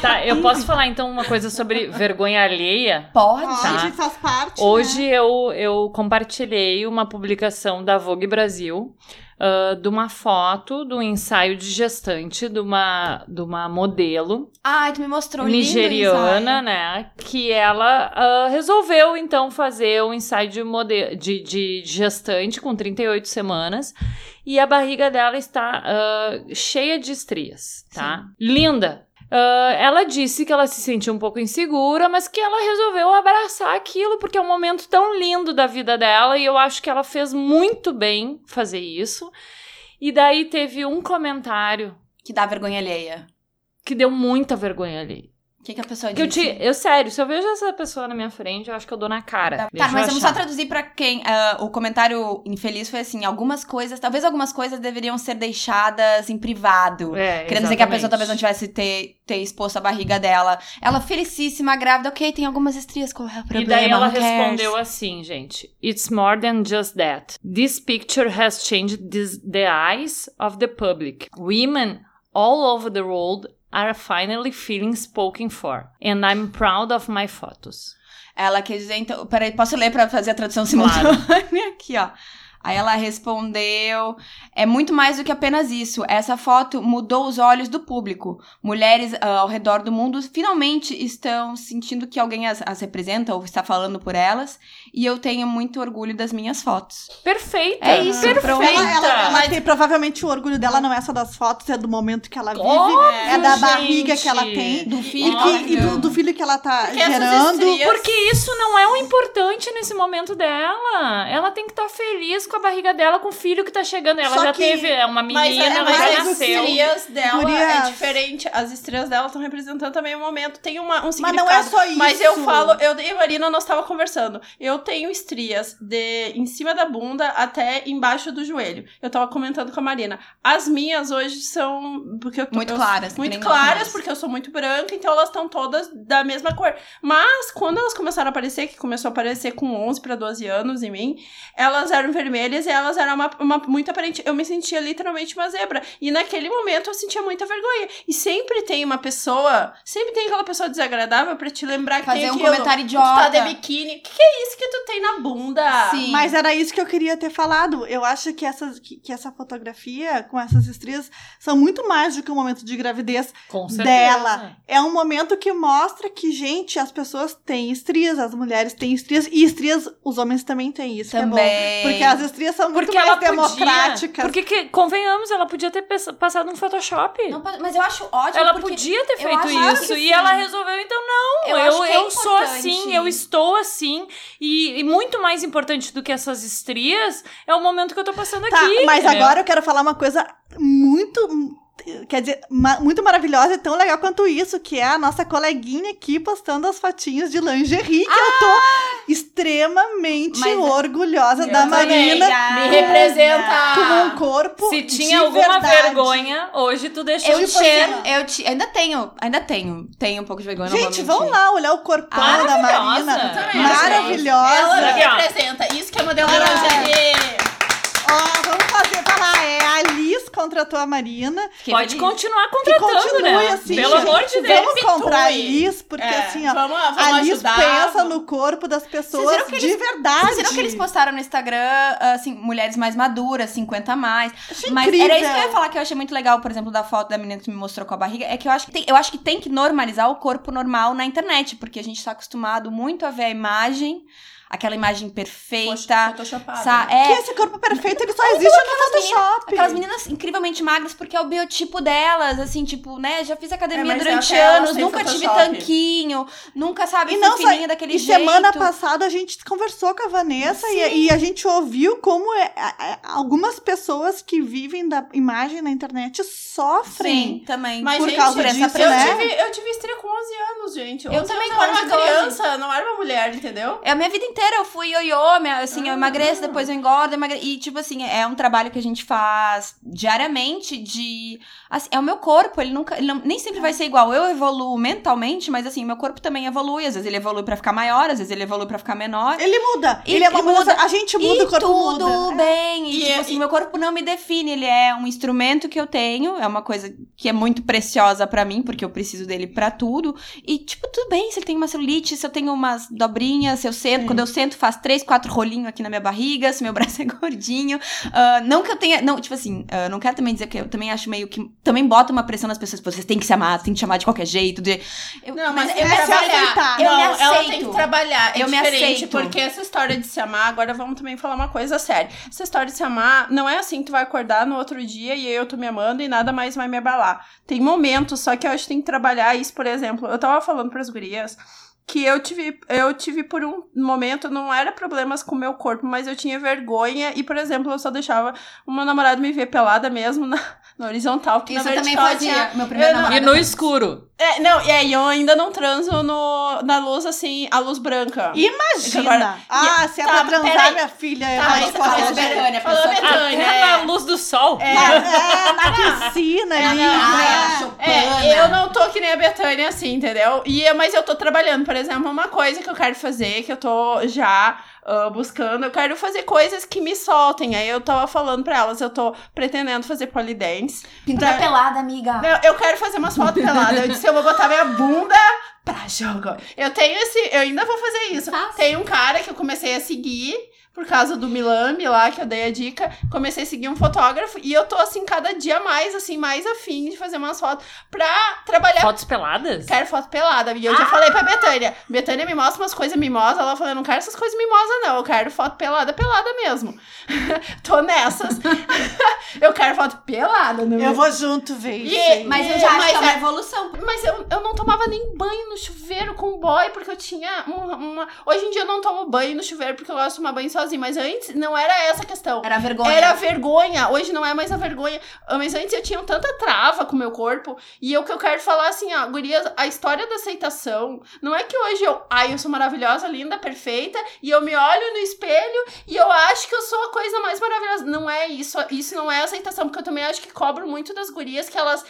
Tá, eu posso falar então uma coisa sobre vergonha alheia? Pode. Pode, Tá. faz parte. Hoje né? eu, eu compartilhei uma publicação da Vogue Brasil ah, de uma foto do ensaio de gestante de uma, de uma modelo Ai, tu me mostrou lindo nigeriana, né? Que ela ah, resolveu então fazer um ensaio de, mode de, de gestante com 38 semanas e a barriga dela está ah, cheia de estrias, tá? Linda! Ah, ela disse que ela se sentia um pouco insegura, mas que ela resolveu abraçar aquilo porque é um momento tão lindo da vida dela e eu acho que ela fez muito bem fazer isso. E daí teve um comentário Que dá vergonha alheia. que deu muita vergonha ali. O que, que a pessoa Que eu, te, eu, sério, se eu vejo essa pessoa na minha frente, eu acho que eu dou na cara. Tá, eu mas vamos só traduzir pra quem. ah, o comentário infeliz foi assim: algumas coisas, talvez algumas coisas deveriam ser deixadas em privado. É, Querendo dizer que a pessoa exatamente. talvez não tivesse ter, ter exposto a barriga dela. Ela felicíssima, grávida, ok, tem algumas estrias, qual é o problema? E daí ela respondeu assim, gente. It's more than just that. This picture has changed this, the eyes of the public. Women all over the world are finally feeling spoken for. And I'm proud of my photos. Ela quer dizer, então. Peraí, posso ler pra fazer a tradução Claro. simultânea? Aqui, ó. Aí ela respondeu: É muito mais do que apenas isso. Essa foto mudou os olhos do público. Mulheres ah, ao redor do mundo finalmente estão sentindo que alguém as, as representa ou está falando por elas. E eu tenho muito orgulho das minhas fotos. Perfeita! É isso, perfeita! pronto. Ela, ela, ela Mas- tem, provavelmente o orgulho dela não é só das fotos, é do momento que ela vive, Óbvio, é da gente. barriga que ela tem, Do e, filho. que- e do, do filho que ela tá Porque gerando. estrias- Porque isso não é o importante nesse momento dela. Ela tem que estar feliz com com a barriga dela com o filho que tá chegando. Ela Só já que- teve é uma Mas, menina, é, ela mas já as nasceu. estrias dela Gurias. é diferente. As estrias dela estão representando também o momento. Tem uma, um Mas significado. não é só isso. Mas eu falo, eu e a Marina, nós tava conversando. Eu tenho estrias de em cima da bunda até embaixo do joelho. Eu tava comentando com a Marina. As minhas hoje são. Porque eu tô- Muito eu- claras. Muito claras, porque eu sou muito branca, então elas estão todas da mesma cor. Mas quando elas começaram a aparecer, que começou a aparecer com 11 para 12 anos em mim, elas eram vermelhas e elas eram uma, uma- muito aparente. Eu me sentia literalmente uma zebra. E naquele momento eu sentia muita vergonha. E sempre tem uma pessoa, sempre tem aquela pessoa desagradável pra te lembrar que Fazer tem um aquilo. comentário Tu tá de idiota. biquíni. O que, que é isso que tu tem na bunda? Sim. Mas era isso que eu queria ter falado. Eu acho que, essas, que, que essa fotografia com essas estrias são muito mais do que um momento de gravidez. Dela. É um momento que mostra que, gente, as pessoas têm estrias, as mulheres têm estrias, e estrias os homens também têm isso. que é bom. Também. Porque as estrias são muito Porque mais ela podia. democráticas. Porque, que, convenhamos, ela podia ter passado um Photoshop. Não mas eu acho ótimo ela podia ter feito isso. E ela resolveu, então, não. Eu Eu, acho eu, é sou assim, eu estou assim. E, e muito mais importante do que essas estrias é o momento que eu tô passando Tá, aqui. mas entendeu? agora eu quero falar uma coisa muito. Quer dizer, ma- muito maravilhosa e tão legal quanto isso, que é a nossa coleguinha aqui postando as fotinhas de lingerie, que eu tô extremamente Mas- orgulhosa Eu da também. Marina Me representa. com um corpo. Se de tinha alguma verdade. vergonha, hoje tu deixou Eu de ter. eu ti- ainda tenho, ainda tenho, tenho um pouco de vergonha, Gente, mentir. lá olhar o corpão Ah, da. Marina. Também. Maravilhosa. Ela me representa. Isso que é modelo Olha. lingerie. Ó, vamos fazer, tá lá, é a Contratou a Marina. Fiquei Pode feliz. continuar Que contratando, continue né? assim. Pelo gente. amor de Deus. Vamos comprar a. Liz, porque É, assim, ó, vamos, vamos a Liz ajudar. pensa no corpo das pessoas que de eles- verdade. Vocês viram que eles postaram no Instagram, assim, mulheres mais maduras, 50 a mais. Achei Mas incrível. era isso que eu ia falar, que eu achei muito legal, por exemplo, da foto da menina que me mostrou com a barriga, é que eu acho que tem, eu acho que, tem que normalizar o corpo normal na internet, porque a gente tá acostumado muito a ver a imagem, aquela imagem perfeita. Photoshopada. sa- Que é, esse corpo perfeito, ele só existe no Photoshop. Aquelas meninas incrivelmente magras, porque é o biotipo delas, assim, tipo, né? Já fiz academia É, durante anos, nunca tive Photoshop. tanquinho, nunca, sabe, E não só- fininha daquele E jeito. semana passada a gente conversou com a Vanessa e, e a gente ouviu como é- algumas pessoas que vivem da imagem na internet sofrem. Sim, também. Mas, Por gente, causa por essa disso, eu, né? tive, eu tive estria com 11 anos, gente. 11 também anos com eu era uma 11, 12. criança, não era uma mulher, entendeu? É a minha vida inteira, eu fui ioiô, assim, eu Ah. emagreço, depois eu engordo, eu emagre... e tipo assim, é um trabalho que a gente faz diariamente de, assim, é o meu corpo, ele nunca, ele não- nem sempre vai ser igual, eu evoluo mentalmente, mas assim, meu corpo também evolui, às vezes ele evolui pra ficar maior, às vezes ele evolui pra ficar menor, Ele muda. E- ele é uma e muda. A gente muda, e o corpo tudo muda. bem. E, E tipo é- assim, meu corpo não me define. Ele é um instrumento que eu tenho. É uma coisa que é muito preciosa pra mim, porque eu preciso dele pra tudo. E, tipo, tudo bem se ele tem uma celulite, se eu tenho umas dobrinhas, se eu. Sim. Quando eu sento, faz três, quatro rolinhos aqui na minha barriga, se meu braço é gordinho. Ah, não que eu tenha. Não, tipo assim, ah, não quero também dizer que eu também acho meio que. Também bota uma pressão nas pessoas. Vocês têm que se amar, tem que te amar de qualquer jeito. De, eu, Não, mas, eu tem me que aceito. trabalhar. Eu não, me ela tem aceito. que trabalhar. É Eu me aceito. porque essa história de se amar, agora vamos também falar uma coisa séria. Essa história de se amar, não é assim que tu vai acordar no outro dia e eu tô me amando e nada mais vai me abalar. Tem momentos, só que eu acho que tem que trabalhar isso, por exemplo. Eu tava falando pras gurias que eu tive, eu tive por um momento, não era problemas com o meu corpo, mas eu tinha vergonha e, por exemplo, eu só deixava o meu namorado me ver pelada mesmo na, na horizontal, porque Isso na eu também vertical fazia. tinha- Meu primeiro Eu namorado. E no escuro. é, não, e aí eu ainda não transo no, na luz, assim, a luz branca. Imagina. Agora- ah, se é Tá, pra transar, minha filha, eu Tá, vou falou Betânia, Betânia. Betânia, falou pessoa que- Betânia, Até é. na luz do sol. É, é, na piscina ali. Ah, né? ela chupana. É, eu não tô que nem a Betânia assim, entendeu? E, mas eu tô trabalhando, por exemplo, uma coisa que eu quero fazer, que eu tô já ah, buscando, eu quero fazer coisas que me soltem. Aí eu tava falando pra elas, eu tô pretendendo fazer polidense. Pintura Pra- pelada, amiga. Não, eu quero fazer umas fotos peladas. Eu disse, eu vou botar minha bunda pra jogo. Eu tenho esse, eu ainda vou fazer isso. Faça. Tem um cara que eu comecei a seguir por causa do Milambi lá, que eu dei a dica. Comecei a seguir um fotógrafo e eu tô assim cada dia mais assim, mais afim de fazer umas fotos pra trabalhar Fotos peladas? Quero foto pelada. E eu já falei pra Betânia. Betânia me mostra umas coisas mimosas. Ela falou: eu não quero essas coisas mimosas, não. Eu quero foto pelada, pelada mesmo. Tô nessas. eu quero foto pelada. No Eu vou junto aí. Mas eu já acho Mas que é uma é- evolução. Mas eu, eu não tomava nem banho no chuveiro com boy, porque eu tinha uma, uma- Hoje em dia eu não tomo banho no chuveiro porque eu gosto de tomar banho sozinha. pose, mas antes não era essa a questão. Era vergonha. Era a vergonha. Hoje não é mais a vergonha. Mas antes eu tinha tanta trava com o meu corpo. E o que eu quero falar assim, ó, gurias, a história da aceitação não é que hoje eu, ai, eu sou maravilhosa, linda, perfeita, e eu me olho no espelho e eu acho que eu sou a coisa mais maravilhosa. Não é isso. Isso não é aceitação, porque eu também acho que cobro muito das gurias que elas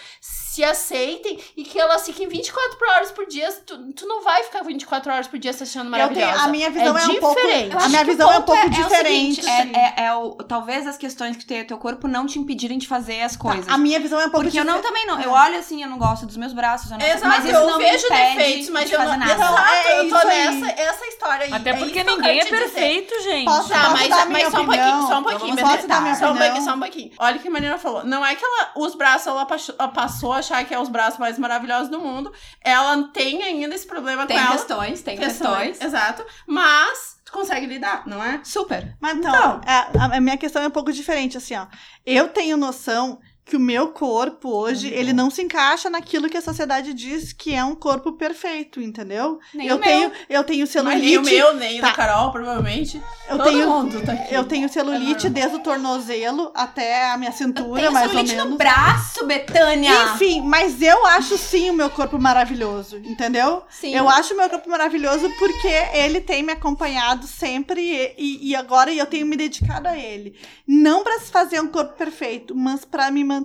se aceitem e que elas fiquem 24 horas por dia. Tu, tu não vai ficar 24 horas por dia se achando Eu maravilhosa. tenho, a minha visão é, um pouco. A minha o visão é um pouco o diferente. seguinte, é, é, é o, talvez as questões que tem o teu corpo não te impedirem de fazer as coisas. A minha visão é um pouco Porque eu não também não. Eu olho assim, eu não gosto dos meus braços. Eu não, Exato, mas isso eu não vejo defeitos, mas de eu não. fazer nada. Exato, é eu tô nessa essa história aí. Até É porque ninguém é te dizer. perfeito, gente. Posso- Tá, mas, dar mas minha só um pouquinho, só um pouquinho, Posso Beatriz. dar minha Só um pouquinho, só um pouquinho. Olha o que a Marina falou. Não é que ela, os braços, ela passou a achar que é os braços mais maravilhosos do mundo. Ela tem ainda esse problema Tem com ela. questões, tem Questões, questões. Exato. Mas tu consegue lidar, não é? Super. Mas então, Então. a, a minha questão é um pouco diferente, assim, ó. Eu tenho noção que o meu corpo hoje, ele não se encaixa naquilo que a sociedade diz que é um corpo perfeito, entendeu? Nem eu o tenho, meu. eu tenho celulite, nem o meu, nem o Tá. da Carol, provavelmente. eu Todo tenho mundo tá aqui. eu tenho celulite É desde o tornozelo até a minha cintura, mais ou celulite menos. no braço, Betânia. Enfim, mas eu acho sim o meu corpo maravilhoso, entendeu? Sim. Eu acho o meu corpo maravilhoso porque ele tem me acompanhado sempre e, e- e agora eu tenho me dedicado a ele. Não pra se fazer um corpo perfeito, mas pra me manter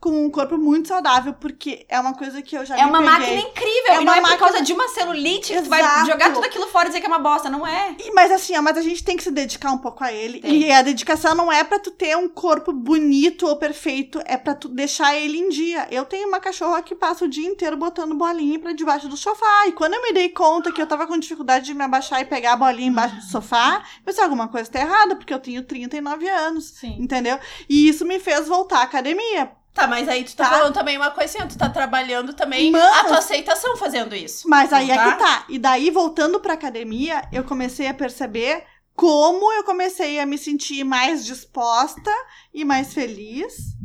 com um corpo muito saudável, porque é uma coisa que eu já É uma peguei. máquina incrível. É e não uma é por máquina- causa de uma celulite que tu vai Exato. jogar tudo aquilo fora e dizer que é uma bosta. Não é. E- Mas assim, ó, mas a gente tem que se dedicar um pouco a ele. Tem. E a dedicação não é pra tu ter um corpo bonito ou perfeito, é pra tu deixar ele em dia. Eu tenho uma cachorra que passa o dia inteiro botando bolinha pra debaixo do sofá. E quando eu me dei conta que eu tava com dificuldade de me abaixar e pegar a bolinha embaixo do sofá, eu pensei, alguma coisa tá errada, porque eu tenho 39 anos. Sim. Entendeu? E isso me fez voltar à academia. Tá, mas aí tu tá, Tá. falando também uma coisa assim, tu tá trabalhando também Mas- a tua aceitação fazendo isso. Mas aí é Tá? que tá. E daí, voltando pra academia, eu comecei a perceber como eu comecei a me sentir mais disposta e mais feliz.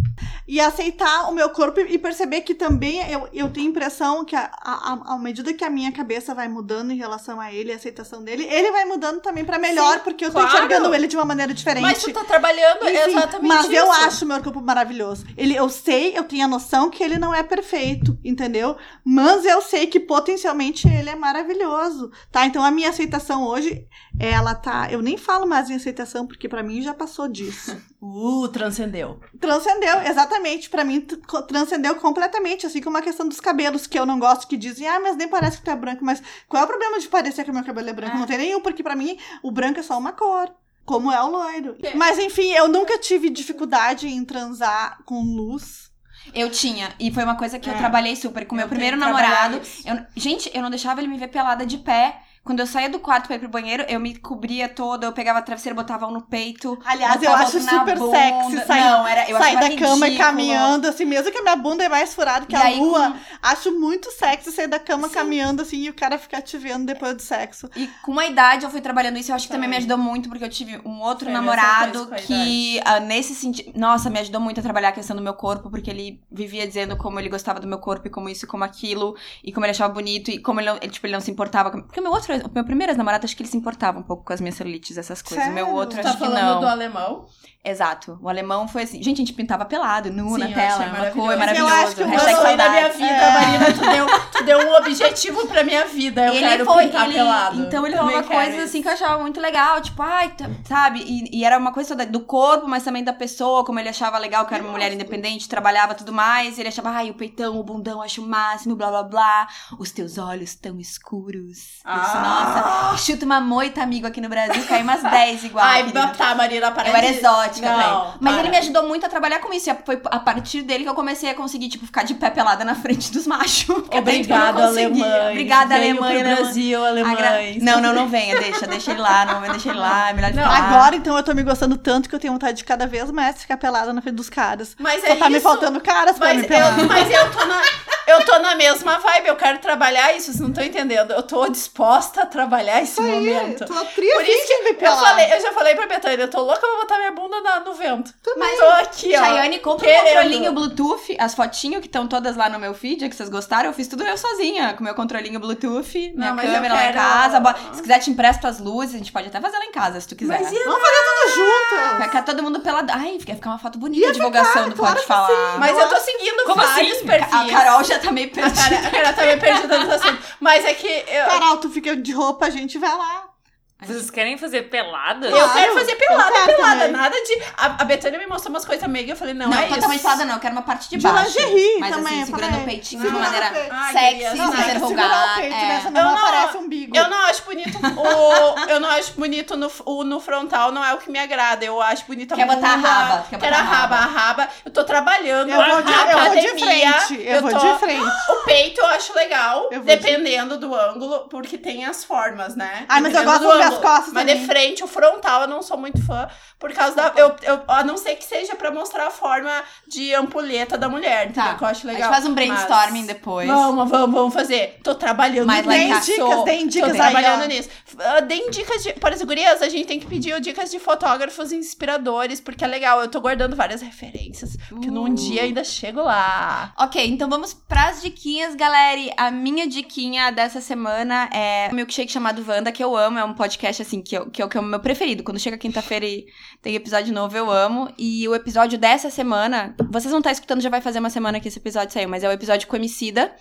E aceitar o meu corpo e perceber que também eu, eu tenho impressão que, a, a, à medida que a minha cabeça vai mudando em relação a ele, a aceitação dele, ele vai mudando também pra melhor, Sim, porque eu claro. tô enxergando ele de uma maneira diferente. Mas tu tá trabalhando Enfim, exatamente mas isso. eu acho meu corpo maravilhoso. Ele, eu sei, eu tenho a noção que ele não é perfeito, entendeu? Mas eu sei que potencialmente ele é maravilhoso, tá? Então a minha aceitação hoje, ela tá. Eu nem falo mais em aceitação, porque pra mim já passou disso. Uh, transcendeu. transcendeu, exatamente. Pra mim, transcendeu completamente. Assim como a questão dos cabelos, que eu não gosto, que dizem, ah, mas nem parece que tu é branco. Mas qual é o problema de parecer que o meu cabelo é branco? É. Não tem nenhum, porque pra mim o branco é só uma cor. Como é o loiro. É. Mas enfim, eu nunca tive dificuldade em transar com luz. Eu tinha. E foi uma coisa que eu É. trabalhei super. Com Eu meu primeiro namorado. eu- gente, eu não deixava ele me ver pelada de pé. Quando eu saía do quarto pra ir pro banheiro, eu me cobria toda, eu pegava a travesseiro, botava um no peito. Aliás, eu acho super bunda. sexy sair, Não, era, eu sair da cama e ridículo. caminhando, assim, mesmo que a minha bunda é mais furada que E a aí, lua. Acho muito sexy sair da cama Sim. caminhando, assim, e o cara ficar te vendo depois do sexo. E com a idade eu fui trabalhando isso, eu acho que também me ajudou muito, porque eu tive um outro namorado com que, ah, nesse sentido. Nossa, me ajudou muito a trabalhar a questão do meu corpo, porque ele vivia dizendo como ele gostava do meu corpo e como isso e como aquilo, e como ele achava bonito, e como ele não, ele, tipo, ele não se importava. com- Porque o meu outro, o meu primeiro ex-namorado, acho que ele se importava um pouco com as minhas celulites, essas coisas. O meu Sério? outro, tá acho que falando não. do alemão? Exato. O alemão foi assim. Gente, a gente pintava pelado, nu Sim, na tela. achei Uma maravilhoso. coisa Mas eu maravilhosa. acho que o sonho da minha vida, É. Marina. Tu deu, tu deu um objetivo pra minha vida. Eu ele quero foi, pintar ele, pelado. então ele Também falou uma quero coisa isso. assim que eu achava muito legal, tipo, ai, tá- sabe? E, e era uma coisa do corpo, mas também da pessoa, como ele achava legal, que era uma mulher independente, trabalhava tudo mais. Ele achava, ai, o peitão, o bundão, acho o máximo, blá blá blá. Os teus olhos tão escuros. Ah. Nossa. Chuta uma moita, amigo, aqui no Brasil, cai umas 10 igual. Ai, querido. tá, Marina, para Eu era de- exótica pra ele. Mas para. ele me ajudou muito a trabalhar com isso. E foi a partir dele que eu comecei a conseguir, tipo, ficar de pé pelada na frente dos machos. Então Obrigada, alemães. Obrigada, Alemanha. Alemanha. Brasil, alemães. Não, não, não venha, deixa, deixa ele lá, não, deixa ele lá, é melhor ele Não, lá. Agora, então, eu tô me gostando tanto que eu tenho vontade de cada vez mais ficar pelada na frente dos caras. Mas Só é tá me isso. faltando caras pra Mas me pelar. eu, mas eu tô na. eu tô na mesma vibe, eu quero trabalhar isso, vocês não estão entendendo. Eu tô disposta a trabalhar esse Aí, momento. tô tri Por isso de me Eu, pelar. falei, eu já falei pra Betânia, eu tô louca pra botar minha bunda na- no vento. Mas, Tô aqui, ó. Chayane, compra querendo. um controlinho Bluetooth, as fotinhos que estão todas lá no meu feed, que vocês gostaram, eu fiz tudo eu sozinha, com meu controlinho Bluetooth, minha Não, câmera lá em casa. bo- Se quiser, te empresto as luzes, a gente pode até fazer lá em casa, se tu quiser. Mas Vamos fazer tudo junto. Vai ficar todo mundo pelado. Ai, vai ficar uma foto bonita, a divulgação do claro Pode que Falar. Mas eu tô seguindo Como vários assim? perfis. A Carol já tá meio perdida. a cara tá meio perdida no assunto. Mas é que eu, Carol, tu fica de roupa, a gente vai lá. Vocês querem fazer pelada? eu quero fazer pelada, eu quero pelada. também. Nada de. A, a Betânia me mostrou umas coisas meigas. Eu falei, não, Não, é totalmente isso. pelada não, eu quero uma parte de De baixo. lingerie mas também, assim, eu segurando o peitinho Não, de maneira não, sexy, sem não, o peito, é. Eu não não- aparece umbigo. Eu não acho bonito o. Eu não acho bonito no, o no frontal, não é o que me agrada. Eu acho bonita a Quer botar a raba, quer Quero botar a raba, raba. a raba. Eu tô trabalhando Eu vou de, na eu vou de academia. frente. Eu, vou tô- de frente. O peito eu acho legal, Eu vou de- dependendo do ângulo, porque tem as formas, né? Ai, mas eu Dependendo gosto de as costas Mas também. de frente, o frontal, eu não sou muito fã, por causa da. Eu, eu, a não ser que seja pra mostrar a forma de ampulheta da mulher, entendeu? Tá. Que eu acho A legal. gente faz um brainstorming Mas- depois. Vamos, vamos, vamos fazer. Tô trabalhando Mas nisso. casa- dicas, deem dicas Tô aí, trabalhando ó. nisso. Ah, Deem dicas de. Para as gurias, a gente tem que pedir dicas de fotógrafos inspiradores, porque é legal. Eu tô guardando várias referências. Que num Uh. dia ainda chego lá. Ok, então vamos pras diquinhas, galera. A minha diquinha dessa semana é um milkshake chamado Wanda, que eu amo. É um podcast, assim, que, eu, que, eu, que é o meu preferido. Quando chega quinta-feira e tem episódio novo, eu amo. E o episódio dessa semana, vocês vão estar escutando, já vai fazer uma semana que esse episódio saiu, mas é o episódio com Emicida.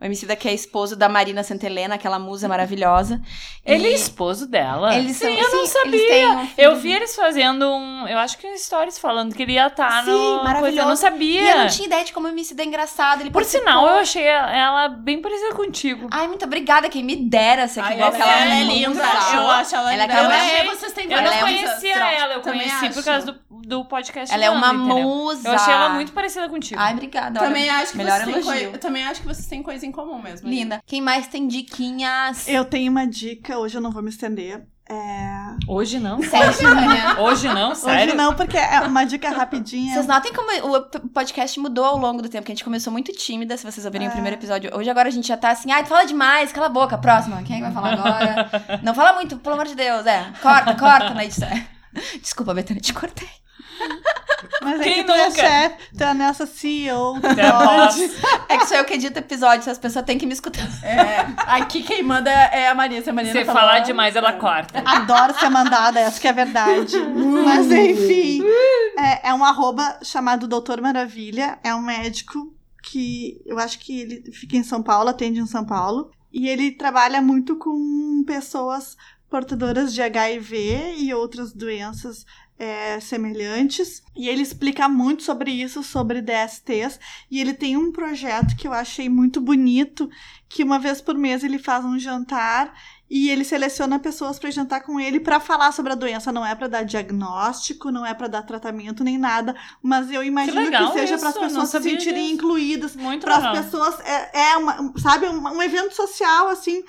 O Emicida que é esposo da Marina Santelena, aquela musa maravilhosa. E Ele é esposo dela. Eles são, eu não sim, sabia. um Eu vi eles fazendo um. Eu acho que um stories falando que ele ia estar Sim, no. coisa, maravilhoso. Eu não E sabia. eu não tinha ideia de como o Emicida é engraçado. Ele Por participou. sinal, eu achei ela bem parecida contigo. Ai, muito obrigada. Quem me dera ser Ai, igual ela, aquela ela é linda. Eu acho ela Ela é linda. Ela é, Eu vocês têm Eu não Ela é conhecia ela, eu Também conheci acho. por causa do, do podcast. Ela é uma entendeu? musa. Eu achei ela muito parecida contigo. Ai, obrigada. Também acho, que melhor vocês têm elogio. eu também acho que vocês têm coisa em comum mesmo. Linda. Quem mais tem diquinhas? Eu tenho uma dica, hoje eu não vou me estender. É... Hoje não. Sério, Tânia? Hoje não, sério. Hoje não, porque é uma dica rapidinha. Vocês notem como o podcast mudou ao longo do tempo, que a gente começou muito tímida, se vocês ouvirem É. o primeiro episódio. Hoje agora a gente já tá assim, ai, tu fala demais, cala a boca, próxima. Quem vai falar agora? Não fala muito, pelo amor de Deus, é. Corta, corta na edição. Desculpa, Betânia, te cortei. Mas é Quem que tu é nunca? chefe, tu é nessa CEO. Até a próxima. É que sou eu que edito episódios, as pessoas têm que me escutar. É, aqui quem manda é a Maria. Se a Maria Se não falar demais, ela corta. Adoro ser mandada, essa que é a verdade. Mas enfim, é, é um arroba chamado Doutor Maravilha. É um médico que eu acho que ele fica em São Paulo, atende em São Paulo. E ele trabalha muito com pessoas portadoras de HIV e outras doenças é, semelhantes. E ele explica muito sobre isso, sobre DSTs. E ele tem um projeto que eu achei muito bonito, que uma vez por mês ele faz um jantar e ele seleciona pessoas para jantar com ele para falar sobre a doença. Não é para dar diagnóstico, não é para dar tratamento nem nada, mas eu imagino que, legal seja para as pessoas se sentirem disso. incluídas, Muito para as pessoas é, é uma, sabe, um, um evento social assim.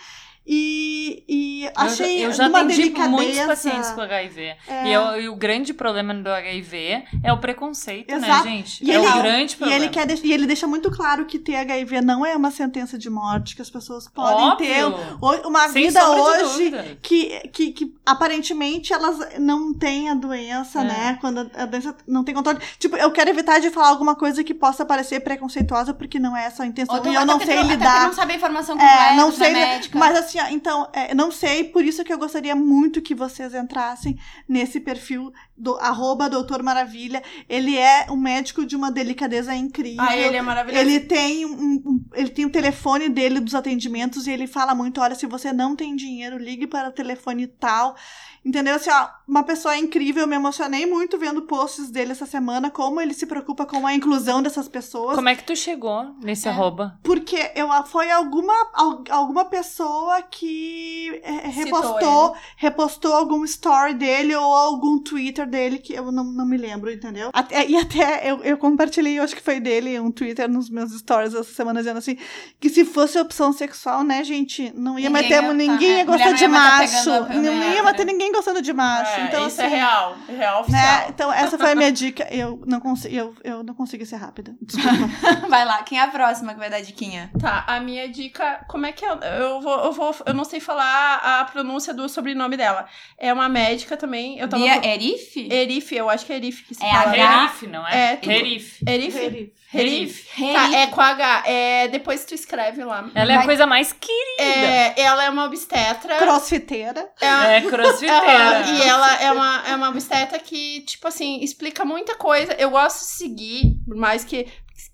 E, e achei eu já, eu já atendi delicadeza. muitos pacientes com HIV. É. E, eu- e o grande problema do HIV é o preconceito, Exato. né, gente? E é ele- o grande E problema. ele, quer e ele deixa muito claro que ter HIV não é uma sentença de morte, que as pessoas podem ter Óbvio. o- uma Sem vida hoje que, que, que aparentemente elas não têm a doença, É. né? Quando a a doença não tem controle. Tipo, eu quero evitar de falar alguma coisa que possa parecer preconceituosa, porque não é essa a intenção. Ou e eu não sei lidar. não sabe a informação completa, É, não é sei, médica. mas assim, então, é, não sei, por isso que eu gostaria muito que vocês entrassem nesse perfil do arroba Doutor Maravilha. Ele é um médico de uma delicadeza incrível. Ah, ele é maravilhoso. Ele tem um, um- ele tem o telefone dele dos atendimentos e ele fala muito, olha, se você não tem dinheiro, ligue para o telefone tal. Entendeu? Assim, ó, uma pessoa incrível, eu me emocionei muito vendo posts dele essa semana, como ele se preocupa com a inclusão dessas pessoas. Como é que tu chegou nesse É. arroba? Porque eu, foi alguma, al- alguma pessoa que é, repostou, repostou algum story dele ou algum Twitter dele que eu não, não me lembro, entendeu? Até, e até eu, eu compartilhei, eu acho que foi dele, um Twitter nos meus stories essa semana dizendo assim: que se fosse opção sexual, né, gente, não ia Ninguém ter. ia tá- ninguém é, ia gostar de macho. a Não ia ter né? ninguém gostando de macho. É, então, isso assim. é real. É real oficial. Né? Então, essa foi a minha dica. Eu não consigo, eu, eu não consigo ser rápida. Desculpa. Vai lá, quem é a próxima que vai dar diquinha? Tá, a minha dica, como é que é? Eu vou, eu vou, eu não sei falar a pronúncia do sobrenome dela. É uma médica também. Eu tava Bia Erif? Erif, eu acho que é Erif que se É fala. H? Rerife, não é? É, tudo- Rerife. Erif? Rerife. Tá, é com H. É, depois tu escreve lá. Ela é Vai- a coisa mais querida. É, ela é uma obstetra. Crossfiteira. É, É crossfiteira. E ela é uma, é uma obstetra que, tipo assim, explica muita coisa. Eu gosto de seguir, por mais que,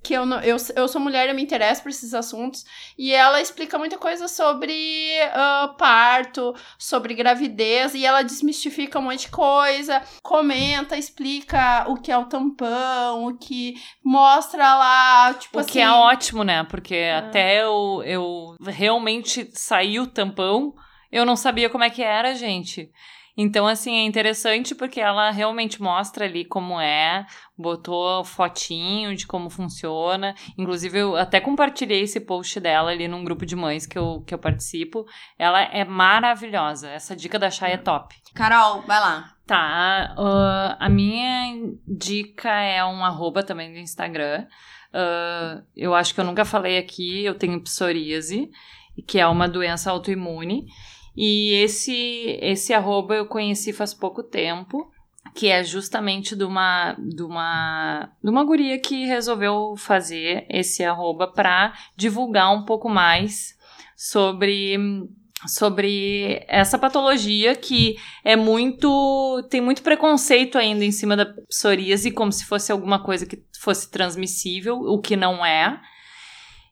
que eu, não, eu, eu sou mulher, eu me interesso por esses assuntos. E ela explica muita coisa sobre ah, parto, sobre gravidez. E ela desmistifica um monte de coisa. Comenta, explica o que é o tampão, o que mostra lá, tipo O assim. que é ótimo, né? Porque até eu, eu realmente saí o tampão, eu não sabia como é que era, gente. Então, assim, é interessante porque ela realmente mostra ali como é, botou fotinho de como funciona. Inclusive, eu até compartilhei esse post dela ali num grupo de mães que eu, que eu participo. Ela é maravilhosa. Essa dica da Chay é top. Carol, vai lá. Tá, ah, a minha dica é um arroba também do Instagram. Ah, eu acho que eu nunca falei aqui, eu tenho psoríase, que é uma doença autoimune. E esse, esse arroba eu conheci faz pouco tempo, que é justamente de uma, de uma, de uma guria que resolveu fazer esse arroba para divulgar um pouco mais sobre sobre essa patologia que é muito tem muito preconceito ainda em cima da psoríase como se fosse alguma coisa que fosse transmissível, o que não é.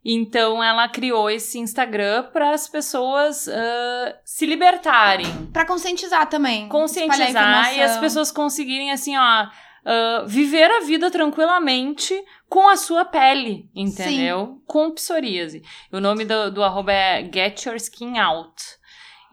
Então ela criou esse Instagram para as pessoas ah, se libertarem, Pra conscientizar também. conscientizar e as pessoas conseguirem assim, ó, ah, viver a vida tranquilamente com a sua pele, entendeu? Com psoríase. O nome do, do arroba é Get Your Skin Out.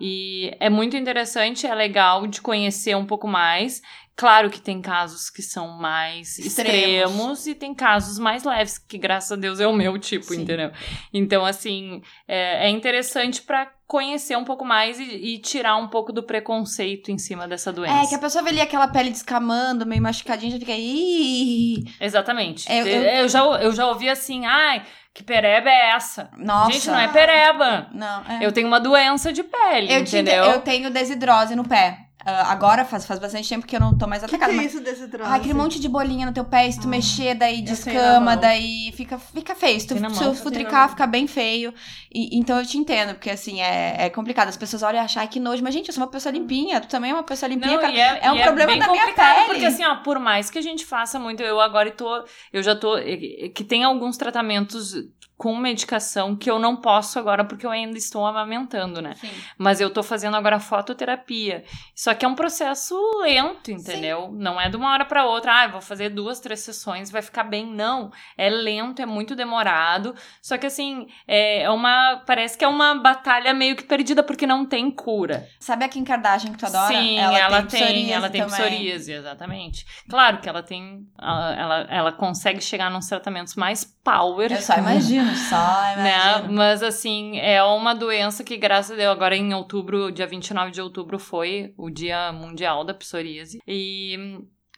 E é muito interessante, é legal de conhecer um pouco mais. Claro que tem casos que são mais Extremos. extremos, e tem casos mais leves, que graças a Deus é o meu tipo, Sim. entendeu? Então, assim, é, é interessante pra conhecer um pouco mais e, e tirar um pouco do preconceito em cima dessa doença. É, que a pessoa vê ali aquela pele descamando, meio machucadinha, já fica. Ih! Exatamente. É, Eu- Eu, eu- já, eu já ouvi assim, ai, que pereba é essa? Nossa. Gente, não é pereba. Não, é. Eu tenho uma doença de pele, Eu, te- entendeu? eu tenho desidrose no pé. Ah, agora faz, faz bastante tempo que eu não tô mais O que, que atacada. é isso desse? Ai, aquele monte de bolinha no teu pé, se tu Ah, mexer, daí descama, daí fica, fica feio. Se tu, se mão. tu futricar, fica bem feio. E- então eu te entendo, porque assim, é, é complicado. As pessoas olham e acham, que nojo. Mas, gente, eu sou uma pessoa limpinha. Tu também é uma pessoa limpinha, Não, cara. é, é um e problema bem da minha complicado, pele. Porque assim, ó, por mais que a gente faça muito, eu agora tô, eu já tô, eh, que tem alguns tratamentos com medicação que eu não posso agora porque eu ainda estou amamentando, né? Sim. Mas eu tô fazendo agora fototerapia. Só que é um processo lento, entendeu? Não é de uma hora pra outra, ah, eu vou fazer duas, três sessões, vai ficar bem. Não. É lento, é muito demorado. Só que assim, é é uma. Parece que é uma batalha meio que perdida porque não tem cura. Sabe a Kim Kardashian que tu adora? Sim, ela, tem, psoríase ela tem também. psoríase, exatamente. Claro que ela tem. Ela, ela, ela consegue chegar nos tratamentos mais power. Eu só imagino, só Né? Mas assim, é uma doença que, graças a Deus, agora em outubro, dia 29 de outubro, foi o Dia Mundial da Psoríase. E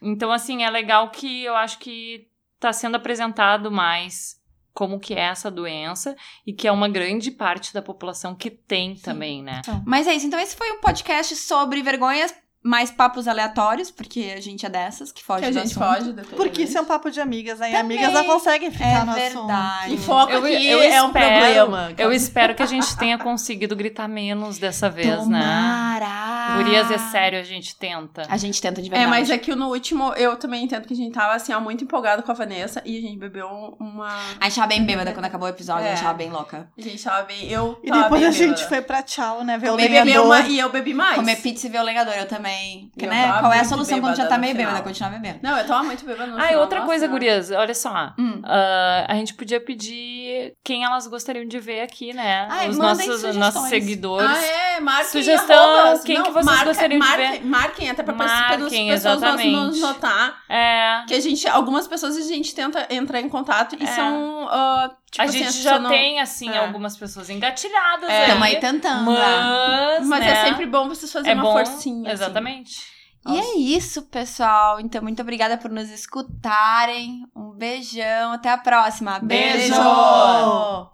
então, assim, é legal que eu acho que tá sendo apresentado mais como que é essa doença e que é uma grande parte da população que tem também, né? Mas é isso. Então, esse foi um podcast sobre vergonhas, mais papos aleatórios, porque a gente é dessas que foge Que a do gente assunto. foge do Porque isso é um papo de amigas, aí Também. amigas não conseguem ficar É no verdade. E foco Eu- aqui eu é um problema. Eu espero que a gente tenha conseguido gritar menos dessa vez, né? Tomara! Gurias, é sério, a gente tenta. A gente tenta de É, verdade. mas é que no último eu também entendo que a gente tava assim, ó, muito empolgado com a Vanessa e a gente bebeu uma. A gente tava bem bêbada quando acabou o episódio, a gente É. tava bem louca. A gente tava bem. Eu E tava depois bem a gente foi pra tchau, né? Ver o lenhador. uma e eu bebi mais. Comer pizza e ver o lenhador, eu também. Porque, Eu né? Qual é a solução quando já bêbada tá meio bêbada? Continuar bebendo. Não, eu tava muito bebendo no Ah, e final, outra nossa coisa, senhora. gurias, olha só. Hum. Ah, a gente podia pedir que quem elas gostariam de ver aqui, né? Ai, Os nossos, nossos seguidores. Ah, é, marquem Sugestão, arrobas. quem Não, que vocês marca- gostariam de marquem, ver? Marquem, até pra Marquem, as pessoas exatamente. nos notar. É. Que a gente, algumas pessoas a gente tenta entrar em contato e É. são, ah, tipo a assim, gente já não- tem, assim, É. algumas pessoas engatilhadas É. aí. Tamo aí tentando. Mas, Mas né, é sempre bom vocês fazerem é uma bom, forcinha. assim. Exatamente. E é isso, pessoal. Então, muito obrigada por nos escutarem. Um beijão. Até a próxima. Beijo! Beijo!